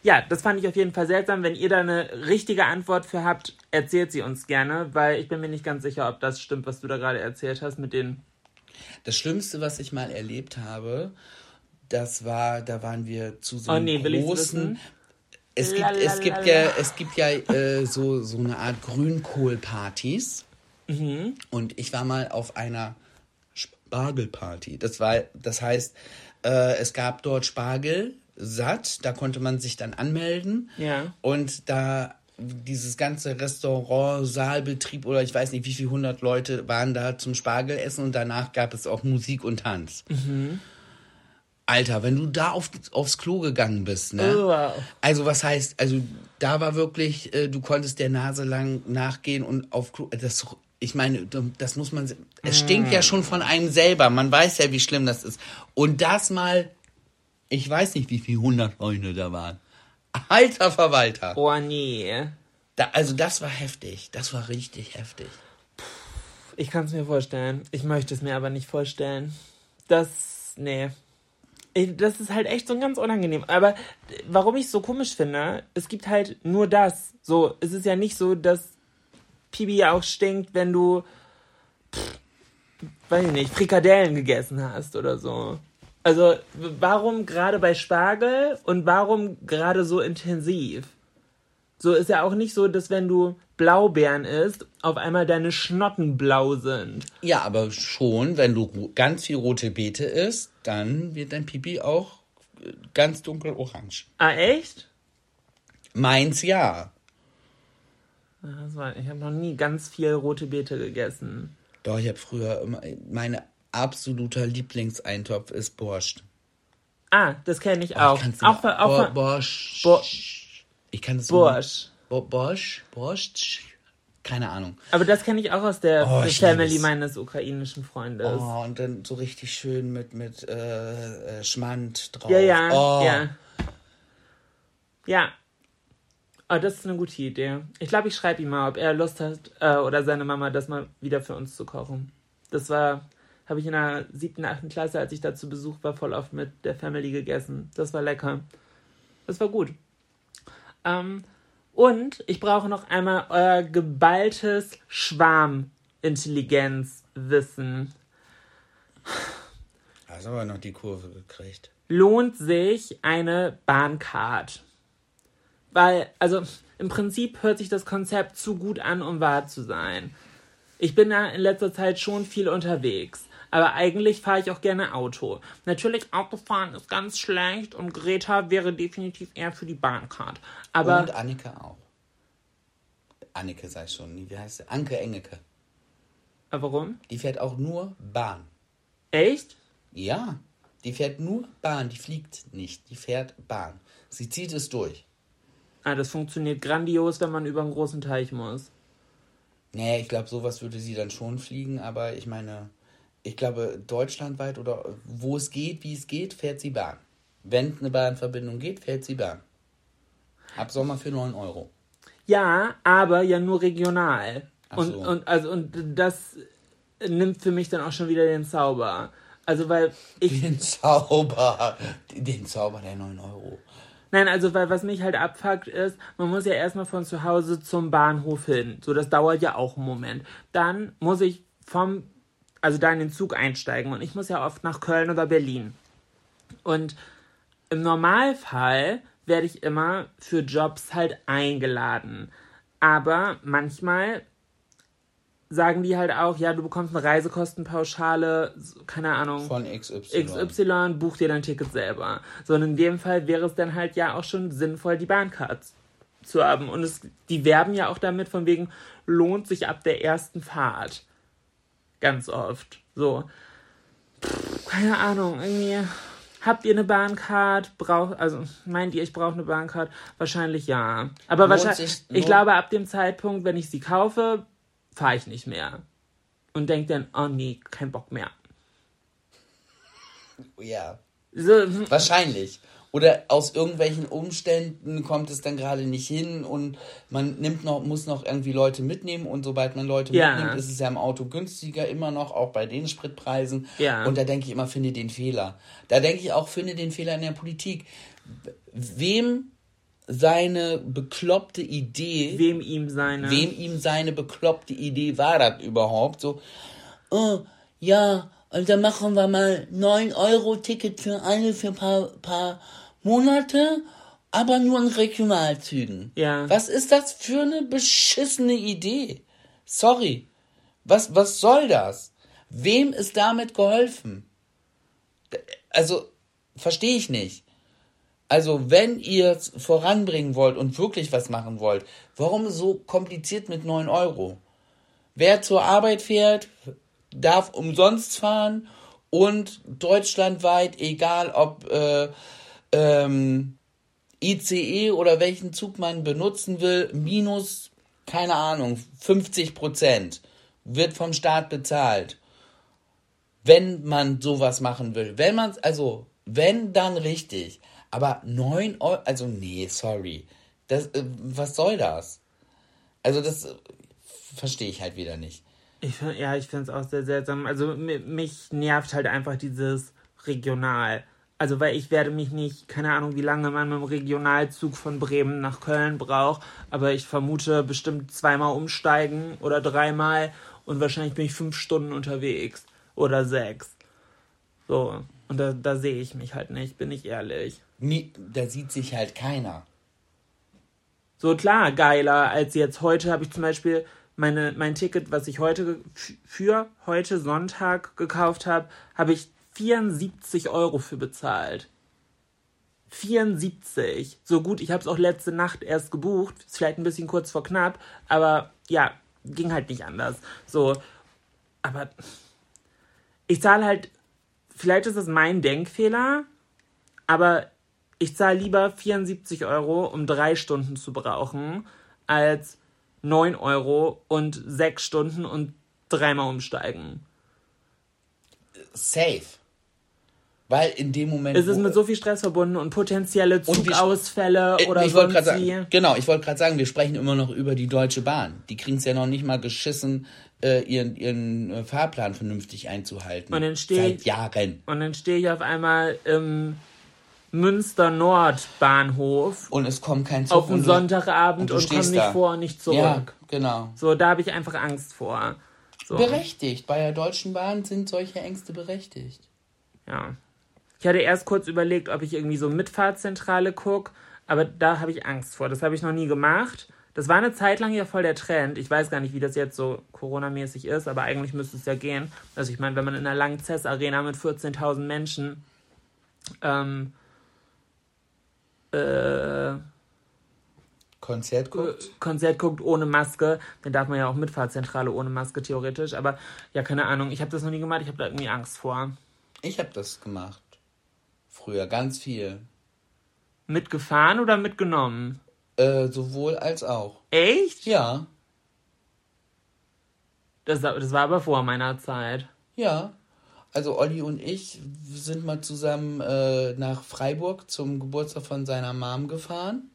ja, das fand ich auf jeden Fall seltsam. Wenn ihr da eine richtige Antwort für habt, erzählt sie uns gerne, weil ich bin mir nicht ganz sicher, ob das stimmt, was du da gerade erzählt hast mit den Das Schlimmste, was ich mal erlebt habe, das war, da waren wir zu so Oh einem nee, will ich's großen. Es gibt, es gibt ja, es gibt ja äh, so, so eine Art Grünkohlpartys. Mhm. Und ich war mal auf einer Spargelparty. Das war, das heißt, äh, es gab dort Spargel satt, da konnte man sich dann anmelden. Ja. Und da dieses ganze Restaurant, Saalbetrieb oder ich weiß nicht, wie viele hundert Leute waren da zum Spargelessen und danach gab es auch Musik und Tanz. Alter, wenn du da auf, aufs Klo gegangen bist, ne? Oh, wow. Also was heißt, also da war wirklich, äh, du konntest der Nase lang nachgehen und auf Klo, das, ich meine, das muss man, es stinkt ja schon von einem selber, man weiß ja, wie schlimm das ist. Und das mal, ich weiß nicht, wie viele hundert Leute da waren. Alter Verwalter. Oh nee. Da, also das war heftig, das war richtig heftig. Ich kann es mir vorstellen. Ich möchte es mir aber nicht vorstellen. Das, nee. Ich, das ist halt echt so ganz unangenehm. Aber warum ich es so komisch finde, es gibt halt nur das. So, es ist ja nicht so, dass Pibi auch stinkt, wenn du, pff, weiß ich nicht, Frikadellen gegessen hast oder so. Also, warum gerade bei Spargel und warum gerade so intensiv? So ist ja auch nicht so, dass wenn du Blaubeeren isst, auf einmal deine Schnotten blau sind. Ja, aber schon, wenn du ganz viel rote Beete isst, dann wird dein Pipi auch äh, ganz dunkel orange. Ah, echt? Meins ja. Das war, ich habe noch nie ganz viel rote Beete gegessen. Doch, ich habe früher immer, meine absoluter Lieblingseintopf ist Borscht. Ah, das kenne ich Oh, auch. ich auch, nicht- auch, Bo- auch Borscht. Bo- ich kann es Borscht. Bo Borscht? Borscht? Keine Ahnung. Aber das kenne ich auch aus der Oh, ich Family es. meines ukrainischen Freundes. Oh, und dann so richtig schön mit, mit äh, äh, Schmand drauf. Ja, ja, oh. ja. Ja. Oh, das ist eine gute Idee. Ich glaube, ich schreibe ihm mal, ob er Lust hat, äh, oder seine Mama, das mal wieder für uns zu kochen. Das war, habe ich in der siebten, achten Klasse, als ich da zu Besuch war, voll oft mit der Family gegessen. Das war lecker. Das war gut. Ähm, und ich brauche noch einmal euer geballtes Schwarmintelligenzwissen. Hast aber noch die Kurve gekriegt. lohnt sich eine Bahncard. Weil, also im Prinzip hört sich das Konzept zu gut an, um wahr zu sein. Ich bin da in letzter Zeit schon viel unterwegs. Aber eigentlich fahre ich auch gerne Auto. Natürlich, Autofahren ist ganz schlecht und Greta wäre definitiv eher für die Bahncard. Aber und Annika auch. Annike sei schon, wie heißt sie? Anke Engeke. warum? Die fährt auch nur Bahn. Echt? Ja, die fährt nur Bahn, die fliegt nicht, die fährt Bahn. Sie zieht es durch. Ah, das funktioniert grandios, wenn man über einen großen Teich muss. Nee, ich glaube, sowas würde sie dann schon fliegen, aber ich meine, ich glaube, deutschlandweit oder wo es geht, wie es geht, fährt sie Bahn. Wenn eine Bahnverbindung geht, fährt sie Bahn. Ab Sommer für 9 Euro. Ja, aber ja nur regional. Ach und, so. und, also, und das nimmt für mich dann auch schon wieder den Zauber. Also, weil ich. Den Zauber, den Zauber der 9 Euro. Nein, also, weil was mich halt abfuckt ist, man muss ja erstmal von zu Hause zum Bahnhof hin. So, das dauert ja auch einen Moment. Dann muss ich vom. Also, da in den Zug einsteigen. Und ich muss ja oft nach Köln oder Berlin. Und im Normalfall werde ich immer für Jobs halt eingeladen. Aber manchmal sagen die halt auch, ja, du bekommst eine Reisekostenpauschale, keine Ahnung. Von XY. XY, buch dir dein Ticket selber. So, und in dem Fall wäre es dann halt ja auch schon sinnvoll, die Bahncard zu haben. Und es, die werben ja auch damit, von wegen, lohnt sich ab der ersten Fahrt. Ganz oft. So. Pff, keine Ahnung, irgendwie. Habt ihr eine Bahncard? Braucht, also meint ihr, ich brauche eine Bahncard? Wahrscheinlich ja. Aber wahrscheinlich, ich glaube, ab dem Zeitpunkt, wenn ich sie kaufe, fahre ich nicht mehr. Und denke dann, oh nee, kein Bock mehr. Ja. So, Wahrscheinlich. Oder aus irgendwelchen Umständen kommt es dann gerade nicht hin und man nimmt noch, muss noch irgendwie Leute mitnehmen und sobald man Leute Ja. mitnimmt, ist es ja im Auto günstiger immer noch, auch bei den Spritpreisen. Ja. Und da denke ich immer, finde den Fehler. Da denke ich auch, finde den Fehler in der Politik. Wem seine bekloppte Idee wem ihm seine. wem ihm seine bekloppte Idee war das überhaupt? So, oh, ja, und dann machen wir mal 9 Euro Ticket für alle für ein paar, paar Monate, aber nur in Regionalzügen. Ja. Was ist das für eine beschissene Idee? Sorry. Was, was soll das? Wem ist damit geholfen? Also, verstehe ich nicht. Also, wenn ihr es voranbringen wollt und wirklich was machen wollt, warum so kompliziert mit 9 Euro? Wer zur Arbeit fährt, darf umsonst fahren und deutschlandweit, egal ob äh, ähm, ICE oder welchen Zug man benutzen will, minus, keine Ahnung, 50 Prozent wird vom Staat bezahlt. Wenn man sowas machen will. Wenn man also, wenn, dann richtig. Aber 9 Euro, also nee, sorry. Das, äh, was soll das? Also das äh, verstehe ich halt wieder nicht. Ich find, ja, ich finde es auch sehr seltsam. Also mi- mich nervt halt einfach dieses Regional. Also weil ich werde mich nicht, keine Ahnung, wie lange man mit dem Regionalzug von Bremen nach Köln braucht, aber ich vermute bestimmt zweimal umsteigen oder dreimal und wahrscheinlich bin ich fünf Stunden unterwegs oder sechs. So, und da, da sehe ich mich halt nicht, bin ich ehrlich. Nie, da sieht sich halt keiner. So klar, geiler als jetzt. Heute habe ich zum Beispiel meine, mein Ticket, was ich heute für heute Sonntag gekauft habe, habe ich 74 Euro für bezahlt. 74. So gut, ich habe es auch letzte Nacht erst gebucht. Ist vielleicht ein bisschen kurz vor knapp, aber ja, ging halt nicht anders. So, aber ich zahle halt, vielleicht ist es mein Denkfehler, aber ich zahle lieber 74 Euro, um drei Stunden zu brauchen, als 9 Euro und sechs Stunden und dreimal umsteigen. Safe. Weil in dem Moment. Es ist mit so viel Stress verbunden und potenzielle Und Zugausfälle Äh, oder ich sonst wie. genau, ich wollte gerade sagen, wir sprechen immer noch über die Deutsche Bahn. Die kriegen es ja noch nicht mal geschissen, äh, ihren, ihren äh, Fahrplan vernünftig einzuhalten. Und dann steht- Seit Jahren. Und dann stehe ich auf einmal im Münster Nord Bahnhof Und es kommt kein Zug. auf einen und du- Sonntagabend und, komme stehst nicht da. vor und nicht zurück. Ja, genau. So, da habe ich einfach Angst vor. So, Berechtigt. Bei der Deutschen Bahn sind solche Ängste berechtigt. ja. Ich hatte erst kurz überlegt, ob ich irgendwie so Mitfahrzentrale gucke, aber da habe ich Angst vor. Das habe ich noch nie gemacht. Das war eine Zeit lang ja voll der Trend. Ich weiß gar nicht, wie das jetzt so Corona-mäßig ist, aber eigentlich müsste es ja gehen. Also ich meine, wenn man in einer langen CES-Arena mit 14.000 Menschen ähm, äh, Konzert guckt. Konzert guckt ohne Maske, dann darf man ja auch Mitfahrzentrale ohne Maske theoretisch. Aber ja, keine Ahnung, ich habe das noch nie gemacht, ich habe da irgendwie Angst vor. Ich habe das gemacht. Früher ganz viel. Mitgefahren oder mitgenommen? Äh, sowohl als auch. Echt? Ja, Das, das war aber vor meiner Zeit. ja. Also Olli und ich sind mal zusammen äh, nach Freiburg zum Geburtstag von seiner Mom gefahren.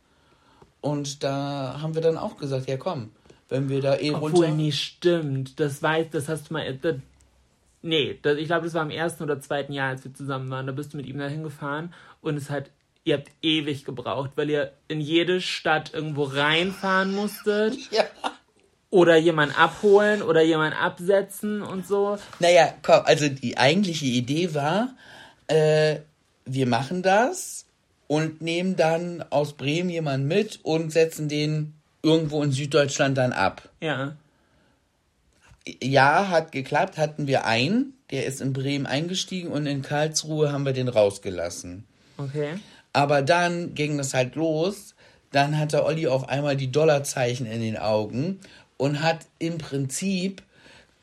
Und da haben wir dann auch gesagt, ja komm, wenn wir da eh Obwohl, runter... nee, stimmt. Das weiß, das hast du mal. Das, nee, das, ich glaube, das war im ersten oder zweiten Jahr, als wir zusammen waren. Da bist du mit ihm dahin gefahren und es hat. Ihr habt ewig gebraucht, weil ihr in jede Stadt irgendwo reinfahren musstet. Ja. Oder jemanden abholen oder jemanden absetzen und so. Naja, komm, also die eigentliche Idee war, äh, wir machen das und nehmen dann aus Bremen jemanden mit und setzen den irgendwo in Süddeutschland dann ab. Ja. Ja, hat geklappt, hatten wir einen, der ist in Bremen eingestiegen und in Karlsruhe haben wir den rausgelassen. Okay. Aber dann ging es halt los, dann hatte Olli auf einmal die Dollarzeichen in den Augen und hat im Prinzip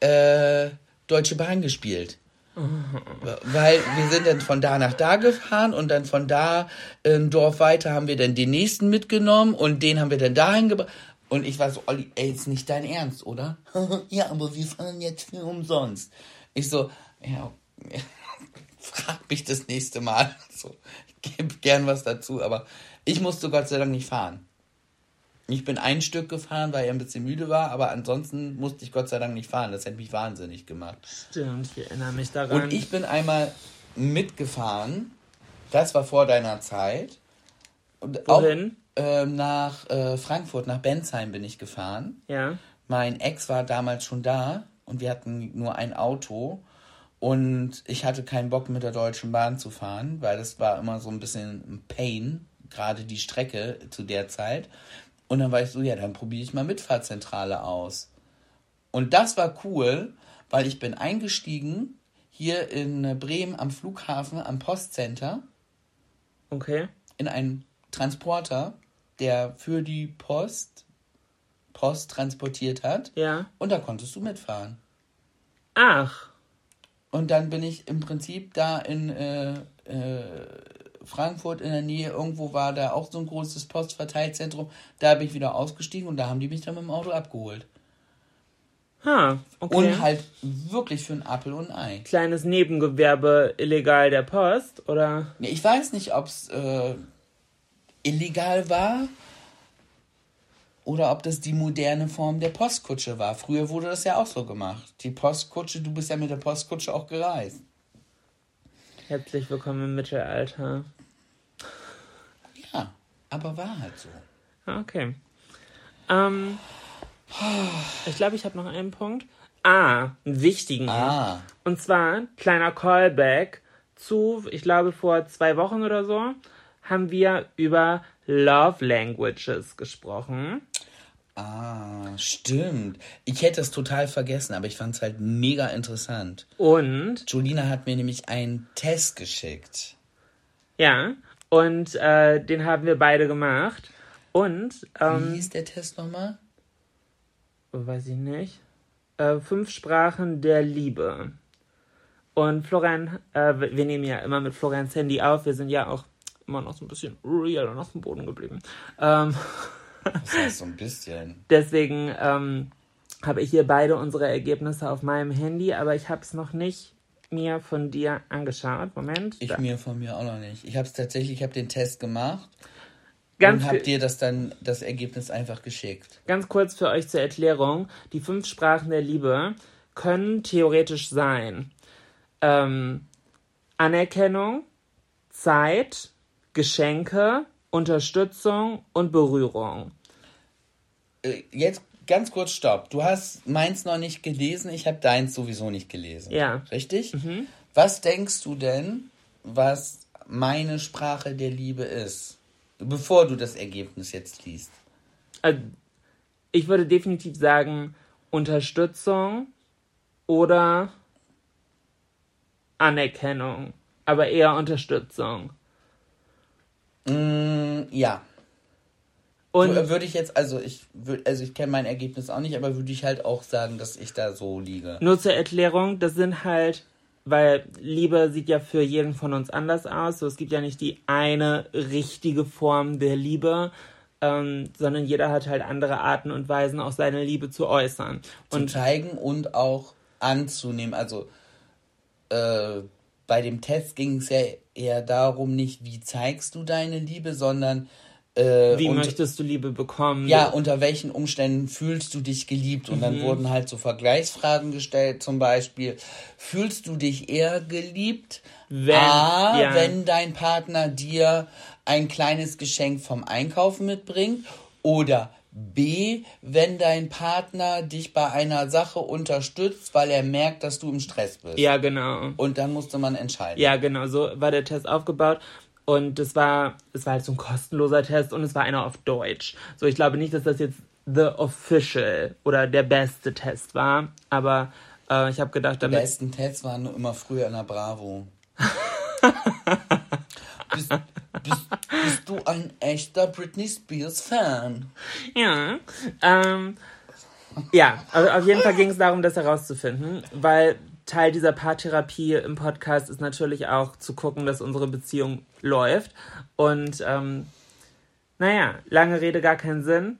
äh, Deutsche Bahn gespielt. Weil wir sind dann von da nach da gefahren und dann von da ein Dorf weiter haben wir dann den nächsten mitgenommen und den haben wir dann dahin gebracht. Und ich war so, Olli, ey, ist nicht dein Ernst, oder? ja, aber wir fahren jetzt für umsonst. Ich so, ja, frag mich das nächste Mal. So, ich gebe gern was dazu, aber ich musste Gott sei Dank nicht fahren. Ich bin ein Stück gefahren, weil er ein bisschen müde war, aber ansonsten musste ich Gott sei Dank nicht fahren. Das hätte mich wahnsinnig gemacht. Stimmt, ich erinnere mich daran. Und ich bin einmal mitgefahren, das war vor deiner Zeit. Und Wohin? Auch, ähm, nach äh, Frankfurt, nach Bensheim bin ich gefahren. Ja. Mein Ex war damals schon da und wir hatten nur ein Auto. Und ich hatte keinen Bock mit der Deutschen Bahn zu fahren, weil das war immer so ein bisschen ein Pain, gerade die Strecke zu der Zeit. Und dann war ich so, ja, dann probiere ich mal Mitfahrzentrale aus. Und das war cool, weil ich bin eingestiegen hier in Bremen am Flughafen, am Postcenter, Okay. in einen Transporter, der für die Post Post transportiert hat. Ja. Und da konntest du mitfahren. Ach. Und dann bin ich im Prinzip da in äh, äh, Frankfurt in der Nähe, irgendwo war da auch so ein großes Postverteilzentrum. Da bin ich wieder ausgestiegen und da haben die mich dann mit dem Auto abgeholt. Ha, okay. Und halt wirklich für ein Apfel und ein Ei. Kleines Nebengewerbe illegal der Post, oder? Nee, Ich weiß nicht, ob es äh, illegal war oder ob das die moderne Form der Postkutsche war. Früher wurde das ja auch so gemacht. Die Postkutsche, du bist ja mit der Postkutsche auch gereist. Herzlich willkommen im Mittelalter. Ja, aber war halt so. Okay. Ähm, ich glaube, ich habe noch einen Punkt. Ah, einen wichtigen. Ah, Und zwar, kleiner Callback zu, ich glaube, vor zwei Wochen oder so, haben wir über Love Languages gesprochen. Ah, stimmt. Ich hätte es total vergessen, aber ich fand es halt mega interessant. Und, Julina hat mir nämlich einen Test geschickt. ja, und äh, den haben wir beide gemacht. Und, Wie ähm, hieß der Test nochmal? weiß ich nicht, äh, fünf Sprachen der Liebe. Und Florian, äh, wir nehmen ja immer mit Florians Handy auf, wir sind ja auch immer noch so ein bisschen real und auf dem Boden geblieben. Ähm, Das heißt so ein bisschen. Deswegen ähm, habe ich hier beide unsere Ergebnisse auf meinem Handy, aber ich habe es noch nicht mir von dir angeschaut. Moment. Ich da. mir von mir auch noch nicht. Ich habe es tatsächlich, ich habe den Test gemacht ganz, und habe für- dir das dann, das Ergebnis einfach geschickt. ganz kurz für euch zur Erklärung. Die fünf Sprachen der Liebe können theoretisch sein ähm, Anerkennung, Zeit, Geschenke, Unterstützung und Berührung. Äh, Jetzt ganz kurz Stopp. Du hast meins noch nicht gelesen, ich habe deins sowieso nicht gelesen. Ja. Richtig? Was denkst du denn, was meine Sprache der Liebe ist? Bevor du das Ergebnis jetzt liest. Also, ich würde definitiv sagen Unterstützung oder Anerkennung, aber eher Unterstützung. Mm, ja. Und Wür- Würde ich jetzt, also ich würde, also ich kenne mein Ergebnis auch nicht, aber würde ich halt auch sagen, dass ich da so liege. nur zur Erklärung, das sind halt, weil Liebe sieht ja für jeden von uns anders aus. So, es gibt ja nicht die eine richtige Form der Liebe, ähm, sondern jeder hat halt andere Arten und Weisen, auch seine Liebe zu äußern. zu Und zeigen und auch anzunehmen. Also äh, bei dem Test ging es ja eher darum, nicht wie zeigst du deine Liebe, sondern äh, wie und, möchtest du Liebe bekommen? ja, unter welchen Umständen fühlst du dich geliebt? Und Mhm. dann wurden halt so Vergleichsfragen gestellt, zum Beispiel, fühlst du dich eher geliebt? Wenn- A, ja. wenn dein Partner dir ein kleines Geschenk vom Einkaufen mitbringt oder B, wenn dein Partner dich bei einer Sache unterstützt, weil er merkt, dass du im Stress bist. ja, genau. Und dann musste man entscheiden. Ja, genau, so war der Test aufgebaut. Und das war, es war halt so ein kostenloser Test und es war einer auf Deutsch. So, ich glaube nicht, dass das jetzt the official oder der beste Test war, aber äh, ich habe gedacht, Die damit. besten Tests waren nur immer früher in der Bravo. bist, bist, bist du ein echter Britney Spears Fan? Ja. Ähm, ja, also auf jeden Fall ging es darum, das herauszufinden, weil Teil dieser Paartherapie im Podcast ist natürlich auch zu gucken, dass unsere Beziehung läuft. Und ähm, naja, lange Rede, gar keinen Sinn.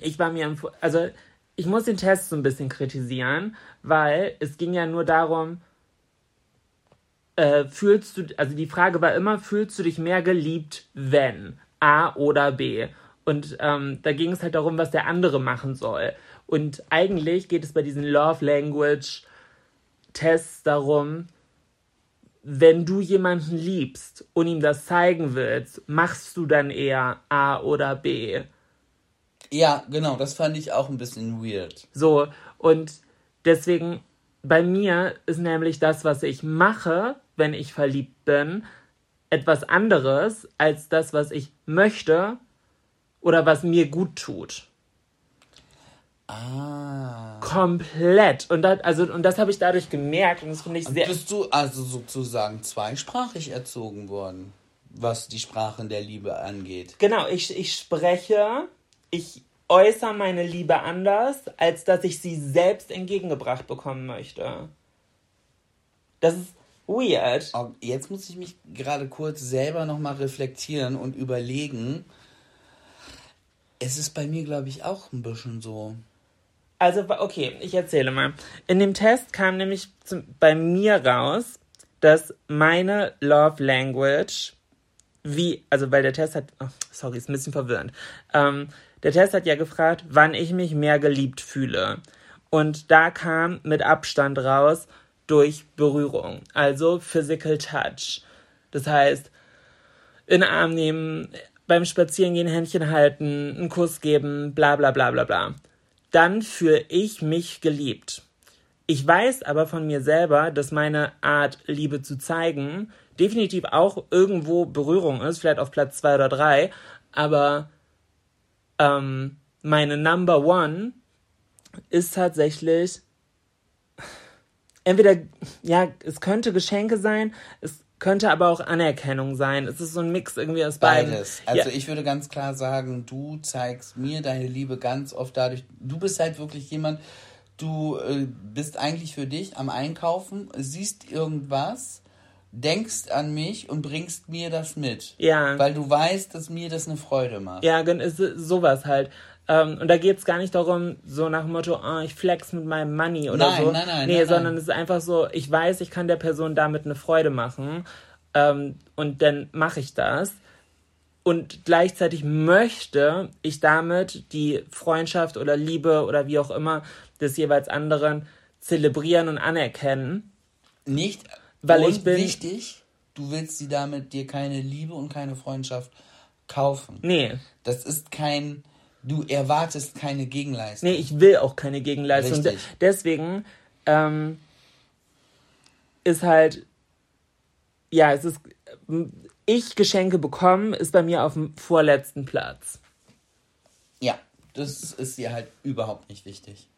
Ich war mir, also ich muss den Test so ein bisschen kritisieren, weil es ging ja nur darum, äh, fühlst du, also die Frage war immer, fühlst du dich mehr geliebt, wenn A oder B? Und ähm, da ging es halt darum, was der andere machen soll. Und eigentlich geht es bei diesen Love Language Tests darum, wenn du jemanden liebst und ihm das zeigen willst, machst du dann eher A oder B? Ja, genau, das fand ich auch ein bisschen weird. So, und deswegen, bei mir ist nämlich das, was ich mache, wenn ich verliebt bin, etwas anderes als das, was ich möchte oder was mir gut tut. Ah. Komplett. Und das, also, und das habe ich dadurch gemerkt und das finde ich sehr. Bist du also sozusagen zweisprachig erzogen worden, was die Sprachen der Liebe angeht? Genau, ich, ich spreche, ich äußere meine Liebe anders, als dass ich sie selbst entgegengebracht bekommen möchte. Das ist weird. Oh, Jetzt muss ich mich gerade kurz selber nochmal reflektieren und überlegen. Es ist bei mir, glaube ich, auch ein bisschen so. Also, okay, ich erzähle mal. In dem Test kam nämlich zum, bei mir raus, dass meine Love Language, wie, also weil der Test hat, oh, sorry, ist ein bisschen verwirrend. Ähm, der Test hat ja gefragt, wann ich mich mehr geliebt fühle. Und da kam mit Abstand raus durch Berührung, also Physical Touch. Das heißt, in den Arm nehmen, beim Spazierengehen Händchen halten, einen Kuss geben, bla bla bla bla bla. Dann fühle ich mich geliebt. Ich weiß aber von mir selber, dass meine Art, Liebe zu zeigen, definitiv auch irgendwo Berührung ist, vielleicht auf Platz zwei oder drei, Aber ähm, meine Number One ist tatsächlich entweder, ja, es könnte Geschenke sein, es könnte aber auch Anerkennung sein. Es ist so ein Mix irgendwie aus beiden. Beides. Also ja. ich würde ganz klar sagen, du zeigst mir deine Liebe ganz oft dadurch. Du bist halt wirklich jemand, du äh, bist eigentlich für dich am Einkaufen, siehst irgendwas, denkst an mich und bringst mir das mit. Ja. Weil du weißt, dass mir das eine Freude macht. Ja, ist sowas halt. Ähm, und da geht's gar nicht darum, so nach dem Motto, oh, ich flex mit meinem Money oder Nein, so. nein, nein, Nee, nein, sondern nein. es ist einfach so, ich weiß, ich kann der Person damit eine Freude machen. Ähm, und dann mache ich das. Und gleichzeitig möchte ich damit die Freundschaft oder Liebe oder wie auch immer des jeweils anderen zelebrieren und anerkennen. Nicht, Weil und ich bin- wichtig, du willst sie damit dir keine Liebe und keine Freundschaft kaufen. Nee, Das ist kein, du erwartest keine Gegenleistung. Nee, ich will auch keine Gegenleistung. Richtig. De- Deswegen ähm, ist halt, ja, es ist, ich Geschenke bekommen, ist bei mir auf dem vorletzten Platz. Ja, das ist dir halt überhaupt nicht wichtig.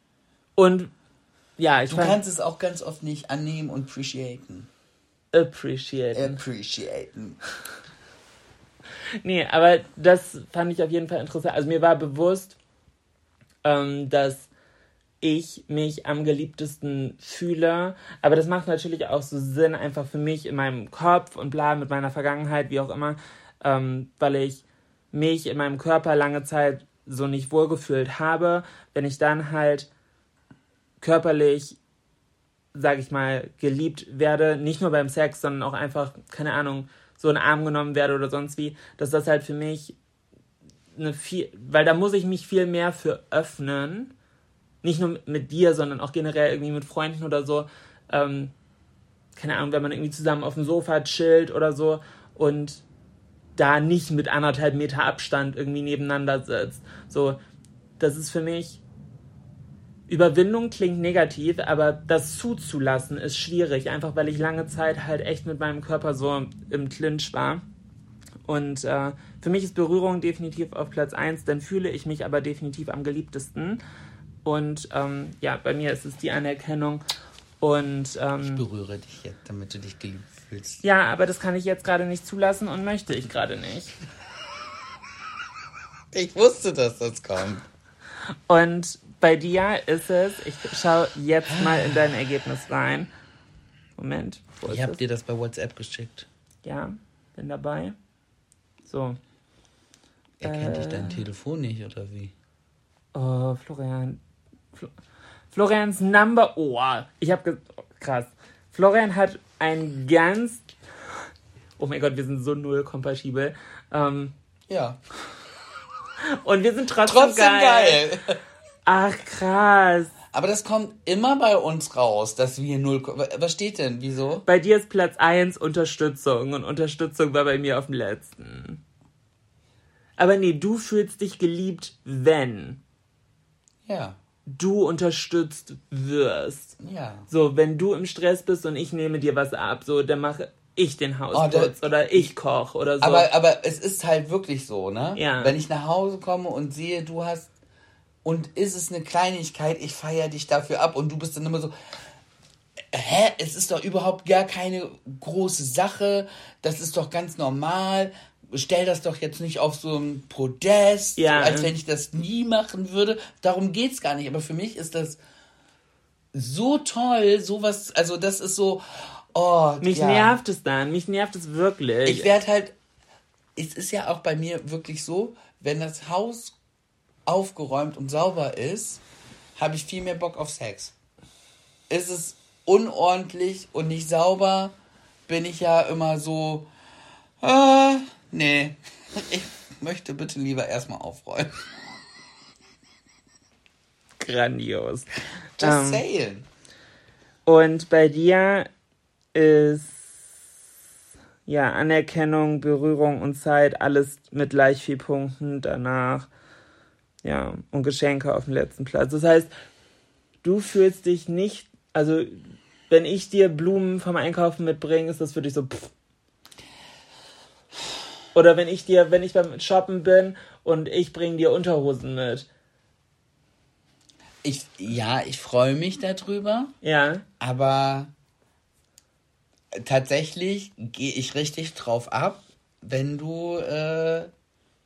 Und ja, ich Du kannst es auch ganz oft nicht annehmen und appreciaten. appreciate. Appreciaten. Nee, aber das fand ich auf jeden Fall interessant. Also mir war bewusst, ähm, dass ich mich am geliebtesten fühle. Aber das macht natürlich auch so Sinn, einfach für mich in meinem Kopf und bla, mit meiner Vergangenheit, wie auch immer, ähm, weil ich mich in meinem Körper lange Zeit so nicht wohlgefühlt habe. Wenn ich dann halt körperlich, sag ich mal, geliebt werde, nicht nur beim Sex, sondern auch einfach, keine Ahnung, so in den Arm genommen werde oder sonst wie, dass das halt für mich eine viel, weil da muss ich mich viel mehr für öffnen. Nicht nur mit, dir, sondern auch generell irgendwie mit Freunden oder so. Ähm, keine Ahnung, wenn man irgendwie zusammen auf dem Sofa chillt oder so und da nicht mit anderthalb Meter Abstand irgendwie nebeneinander sitzt. So, das ist für mich Überwindung klingt negativ, aber das zuzulassen ist schwierig, einfach weil ich lange Zeit halt echt mit meinem Körper so im Clinch war. Und äh, für mich ist Berührung definitiv auf Platz 1, dann fühle ich mich aber definitiv am geliebtesten. Und ähm, ja, bei mir ist es die Anerkennung. Und ähm, Berühre dich jetzt, damit du dich geliebt fühlst. ja, aber das kann ich jetzt gerade nicht zulassen und möchte ich gerade nicht. Ich wusste, dass das kommt. Und bei dir ist es, ich schaue jetzt mal in dein Ergebnis rein. Moment, Ich habe dir das bei WhatsApp geschickt. Ja, bin dabei. So. Erkennt dich Äh. dein Telefon nicht, oder wie? Oh, Florian. Flo Florians Number. Oh, ich habe. Oh, krass. Florian hat ein ganz. Oh mein Gott, wir sind so null kompatibel. Ähm, Ja. und wir sind trotzdem, Trotzdem geil. Ach, krass. Aber das kommt immer bei uns raus, dass wir null. Was steht denn? Wieso? Bei dir ist Platz 1 Unterstützung und Unterstützung war bei mir auf dem letzten. Aber nee, du fühlst dich geliebt, wenn Ja. du unterstützt wirst. Ja. So, wenn du im Stress bist und ich nehme dir was ab, so, dann mache ich den Hausputz da- oder ich koch oder so. Aber, aber es ist halt wirklich so, ne? Ja. Wenn ich nach Hause komme und sehe, du hast. Und ist es eine Kleinigkeit, ich feiere dich dafür ab und du bist dann immer so. Hä? Es ist doch überhaupt gar keine große Sache. Das ist doch ganz normal. Stell das doch jetzt nicht auf so ein Podest, Ja. als wenn ich das nie machen würde. Darum geht's gar nicht. Aber für mich ist das so toll, sowas, also das ist so, oh, mich ja. nervt es dann, mich nervt es wirklich. Ich werde halt, es ist ja auch bei mir wirklich so, wenn das Haus aufgeräumt und sauber ist, habe ich viel mehr Bock auf Sex. Ist es unordentlich und nicht sauber, bin ich ja immer so, ah, nee, ich möchte bitte lieber erstmal aufräumen. Grandios. Just Ähm, saying. Und bei dir ist ja Anerkennung, Berührung und Zeit alles mit gleich viel Punkten danach. Ja, und Geschenke auf dem letzten Platz. Das heißt, du fühlst dich nicht, also wenn ich dir Blumen vom Einkaufen mitbringe, ist das für dich so, pff, Oder wenn ich dir, wenn ich beim Shoppen bin und ich bringe dir Unterhosen mit. Ich, ja, ich freue mich darüber. Ja. Aber tatsächlich gehe ich richtig drauf ab, wenn du äh,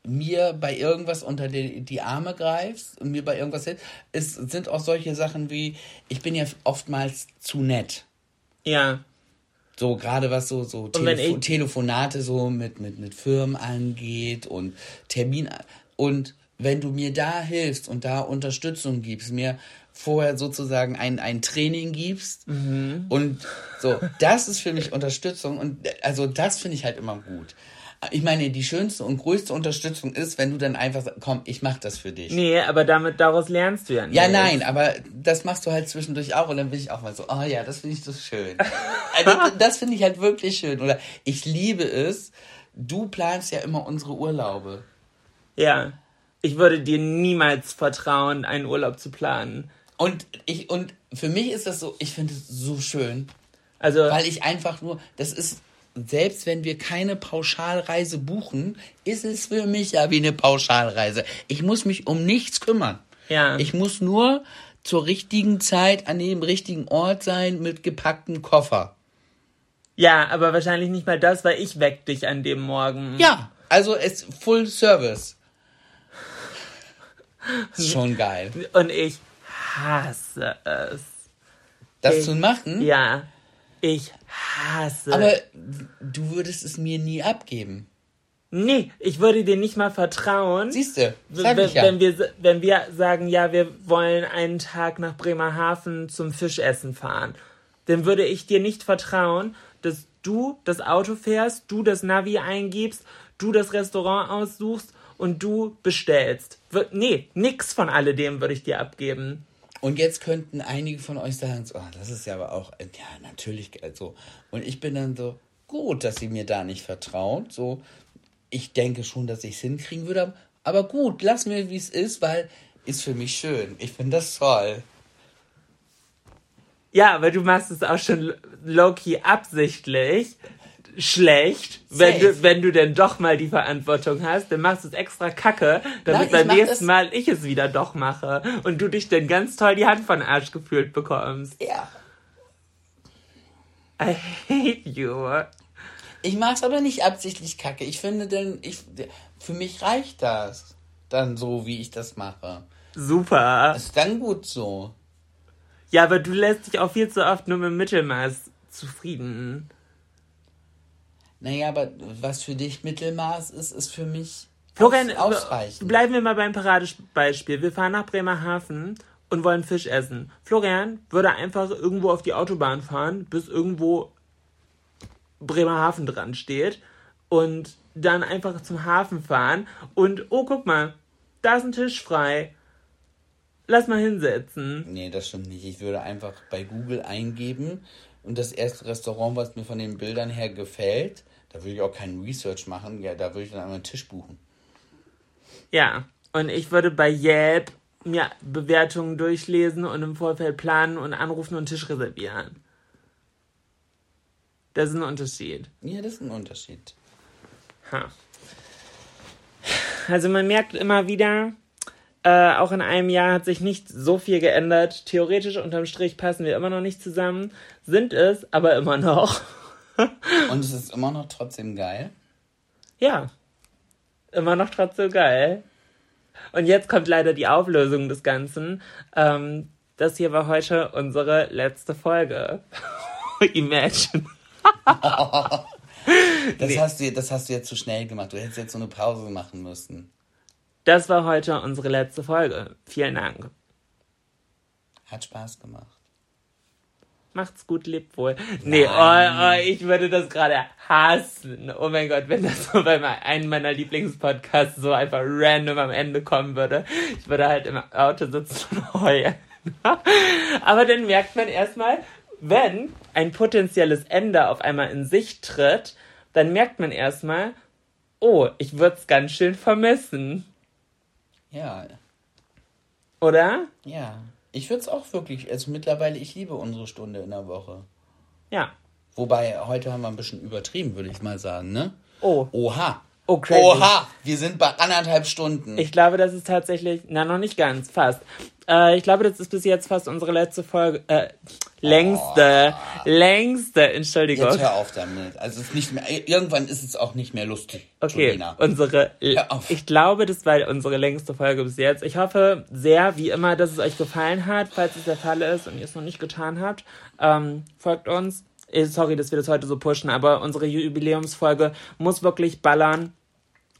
mir bei irgendwas unter die, die Arme greifst und mir bei irgendwas hilfst. Es sind auch solche Sachen wie, ich bin ja oftmals zu nett. Ja. So gerade was so, so Telefo Telefonate so mit, mit, mit Firmen angeht und Termin. Und wenn du mir da hilfst und da Unterstützung gibst, mir vorher sozusagen ein, ein Training gibst Mhm. und so, das ist für mich Unterstützung und also das finde ich halt immer gut. Ich meine, die schönste und größte Unterstützung ist, wenn du dann einfach sagst, komm, ich mach das für dich. Nee, aber damit, daraus lernst du ja nicht. Ja, nein, aber das machst du halt zwischendurch auch und dann bin ich auch mal so, oh ja, das finde ich so schön. also, das finde ich halt wirklich schön. Oder ich liebe es, du planst ja immer unsere Urlaube. Ja. Ich würde dir niemals vertrauen, einen Urlaub zu planen. Und ich, und für mich ist das so, ich finde es so schön. Also, Weil ich einfach nur, das ist, selbst wenn wir keine Pauschalreise buchen, ist es für mich ja wie eine Pauschalreise. Ich muss mich um nichts kümmern. ja. Ich muss nur zur richtigen Zeit an dem richtigen Ort sein mit gepacktem Koffer. ja, aber wahrscheinlich nicht mal das, weil ich weck dich an dem Morgen. Ja, also es Full Service. Schon geil. Und ich hasse es. Das Ich- zu machen, Ja. Ich hasse aber du würdest es mir nie abgeben. Nee, ich würde dir nicht mal vertrauen. Siehst du, sag wenn, ich ja. wenn, wir, wenn wir sagen, ja, wir wollen einen Tag nach Bremerhaven zum Fischessen fahren, dann würde ich dir nicht vertrauen, dass du das Auto fährst, du das Navi eingibst, du das Restaurant aussuchst und du bestellst. Nee, nix von alledem würde ich dir abgeben. Und jetzt könnten einige von euch sagen, so, ah, das ist ja aber auch, äh, ja, natürlich geil, so. Und ich bin dann so, gut, dass sie mir da nicht vertraut, so. Ich denke schon, dass ich es hinkriegen würde, aber gut, lass mir, wie es ist, weil ist für mich schön. Ich finde das toll. Ja, aber du machst es auch schon low-key absichtlich schlecht, wenn du, wenn du denn doch mal die Verantwortung hast, dann machst du es extra kacke, damit Nein, beim nächsten Mal ich es wieder doch mache und du dich dann ganz toll die Hand von Arsch gefühlt bekommst. Ja. I hate you. Ich mach's aber nicht absichtlich kacke. Ich finde denn, ich, für mich reicht das. Dann so, wie ich das mache. Super. Ist dann gut so. Ja, aber du lässt dich auch viel zu oft nur mit dem Mittelmaß zufrieden. Naja, aber was für dich Mittelmaß ist, ist für mich Florian, aus, ausreichend. bleiben wir mal beim Paradebeispiel. Wir fahren nach Bremerhaven und wollen Fisch essen. Florian würde einfach irgendwo auf die Autobahn fahren, bis irgendwo Bremerhaven dran steht und dann einfach zum Hafen fahren und, oh, guck mal, da ist ein Tisch frei. Lass mal hinsetzen. Nee, das stimmt nicht. Ich würde einfach bei Google eingeben und das erste Restaurant, was mir von den Bildern her gefällt, da würde ich auch keinen Research machen. Ja, da würde ich dann einmal einen Tisch buchen. Ja, und ich würde bei Yelp mir Bewertungen durchlesen und im Vorfeld planen und anrufen und einen Tisch reservieren. Das ist ein Unterschied. Ja, das ist ein Unterschied. Ha. Also man merkt immer wieder, äh, auch in einem Jahr hat sich nicht so viel geändert. Theoretisch unterm Strich passen wir immer noch nicht zusammen, sind es aber immer noch. Und es ist immer noch trotzdem geil. Ja, immer noch trotzdem geil. Und jetzt kommt leider die Auflösung des Ganzen. Ähm, das hier war heute unsere letzte Folge. Imagine. Das, hast du, das hast du jetzt zu schnell gemacht. Du hättest jetzt so eine Pause machen müssen. Das war heute unsere letzte Folge. Vielen Dank. Hat Spaß gemacht. Macht's gut, lebt wohl. Nee, oh, oh, ich würde das gerade hassen. Oh mein Gott, wenn das so bei einem meiner Lieblingspodcasts so einfach random am Ende kommen würde. Ich würde halt im Auto sitzen und heulen. Aber dann merkt man erstmal, wenn ein potenzielles Ende auf einmal in Sicht tritt, dann merkt man erstmal, oh, ich würde es ganz schön vermissen. Ja, Oder? ja. Ich würde es auch wirklich, also mittlerweile, ich liebe unsere Stunde in der Woche. Ja. Wobei, heute haben wir ein bisschen übertrieben, würde ich mal sagen, ne? Oh. Oha. Oh, crazy. Oha, wir sind bei anderthalb Stunden. Ich glaube, das ist tatsächlich, na, noch nicht ganz, fast. Äh, ich glaube, das ist bis jetzt fast unsere letzte Folge, äh, längste, längste, Entschuldigung. Jetzt hör auf damit. Also es ist nicht mehr, irgendwann ist es auch nicht mehr lustig. Okay, Julina. unsere, Hör auf. ich glaube, das war unsere längste Folge bis jetzt. Ich hoffe sehr, wie immer, dass es euch gefallen hat. Falls es der Fall ist und ihr es noch nicht getan habt, ähm, folgt uns. Eh, Sorry, dass wir das heute so pushen, aber unsere Jubiläumsfolge muss wirklich ballern.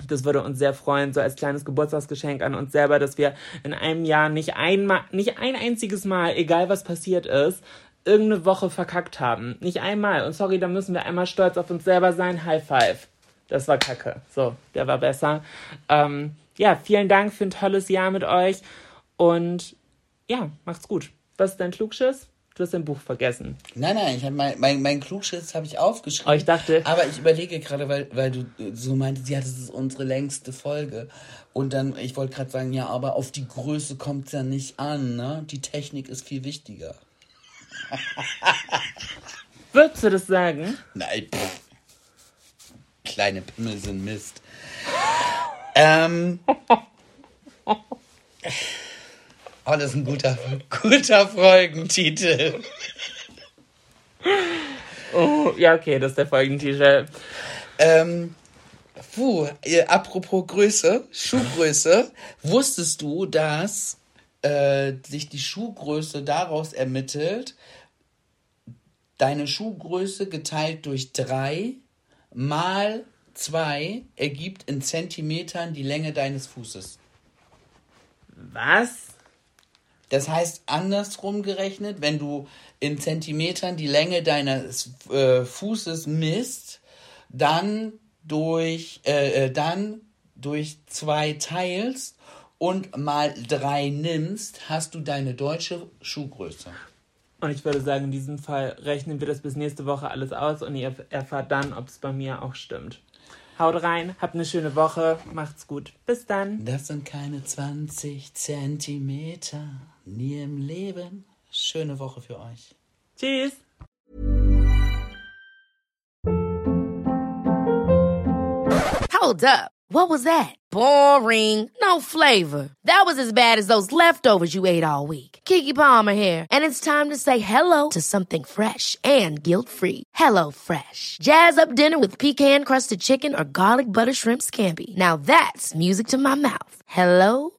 Das würde uns sehr freuen, so als kleines Geburtstagsgeschenk an uns selber, dass wir in einem Jahr nicht einmal, nicht ein einziges Mal, egal was passiert ist, irgendeine Woche verkackt haben. Nicht einmal. Und sorry, da müssen wir einmal stolz auf uns selber sein. High five. Das war kacke. So, der war besser. Ähm, ja, vielen Dank für ein tolles Jahr mit euch. Und ja, macht's gut. Was ist dein Klugschiss? Du hast dein Buch vergessen. Nein, nein, ich hab mein, mein, mein Klugschiss habe ich aufgeschrieben. Oh, ich dachte- Aber ich überlege gerade, weil, weil du äh, so meintest, ja, das ist unsere längste Folge. Und dann, ich wollte gerade sagen, ja, aber auf die Größe kommt es ja nicht an, ne? Die Technik ist viel wichtiger. Würdest du das sagen? Nein, pff. Kleine Pimmel sind Mist. Ähm. Oh, das ist ein guter, guter Folgentitel. Oh, ja, okay, das ist der Folgentitel. Ähm, puh, äh, apropos Größe, Schuhgröße. Wusstest du, dass äh, sich die Schuhgröße daraus ermittelt, deine Schuhgröße geteilt durch drei mal zwei ergibt in Zentimetern die Länge deines Fußes. Was? Das heißt, andersrum gerechnet, wenn du in Zentimetern die Länge deines äh, Fußes misst, dann durch, äh, äh, dann durch zwei teilst und mal drei nimmst, hast du deine deutsche Schuhgröße. Und ich würde sagen, in diesem Fall rechnen wir das bis nächste Woche alles aus und ihr erfahrt dann, ob es bei mir auch stimmt. Haut rein, habt eine schöne Woche, macht's gut. Bis dann. Das sind keine 20 Zentimeter, nie im Leben. Schöne Woche für euch. Tschüss. Hold up. What was that? Boring. No flavor. That was as bad as those leftovers you ate all week. Kiki Palmer here, and it's time to say hello to something fresh and guilt-free. Hello Fresh. Jazz up dinner with pecan-crusted chicken or garlic butter shrimp scampi. Now that's music to my mouth. Hello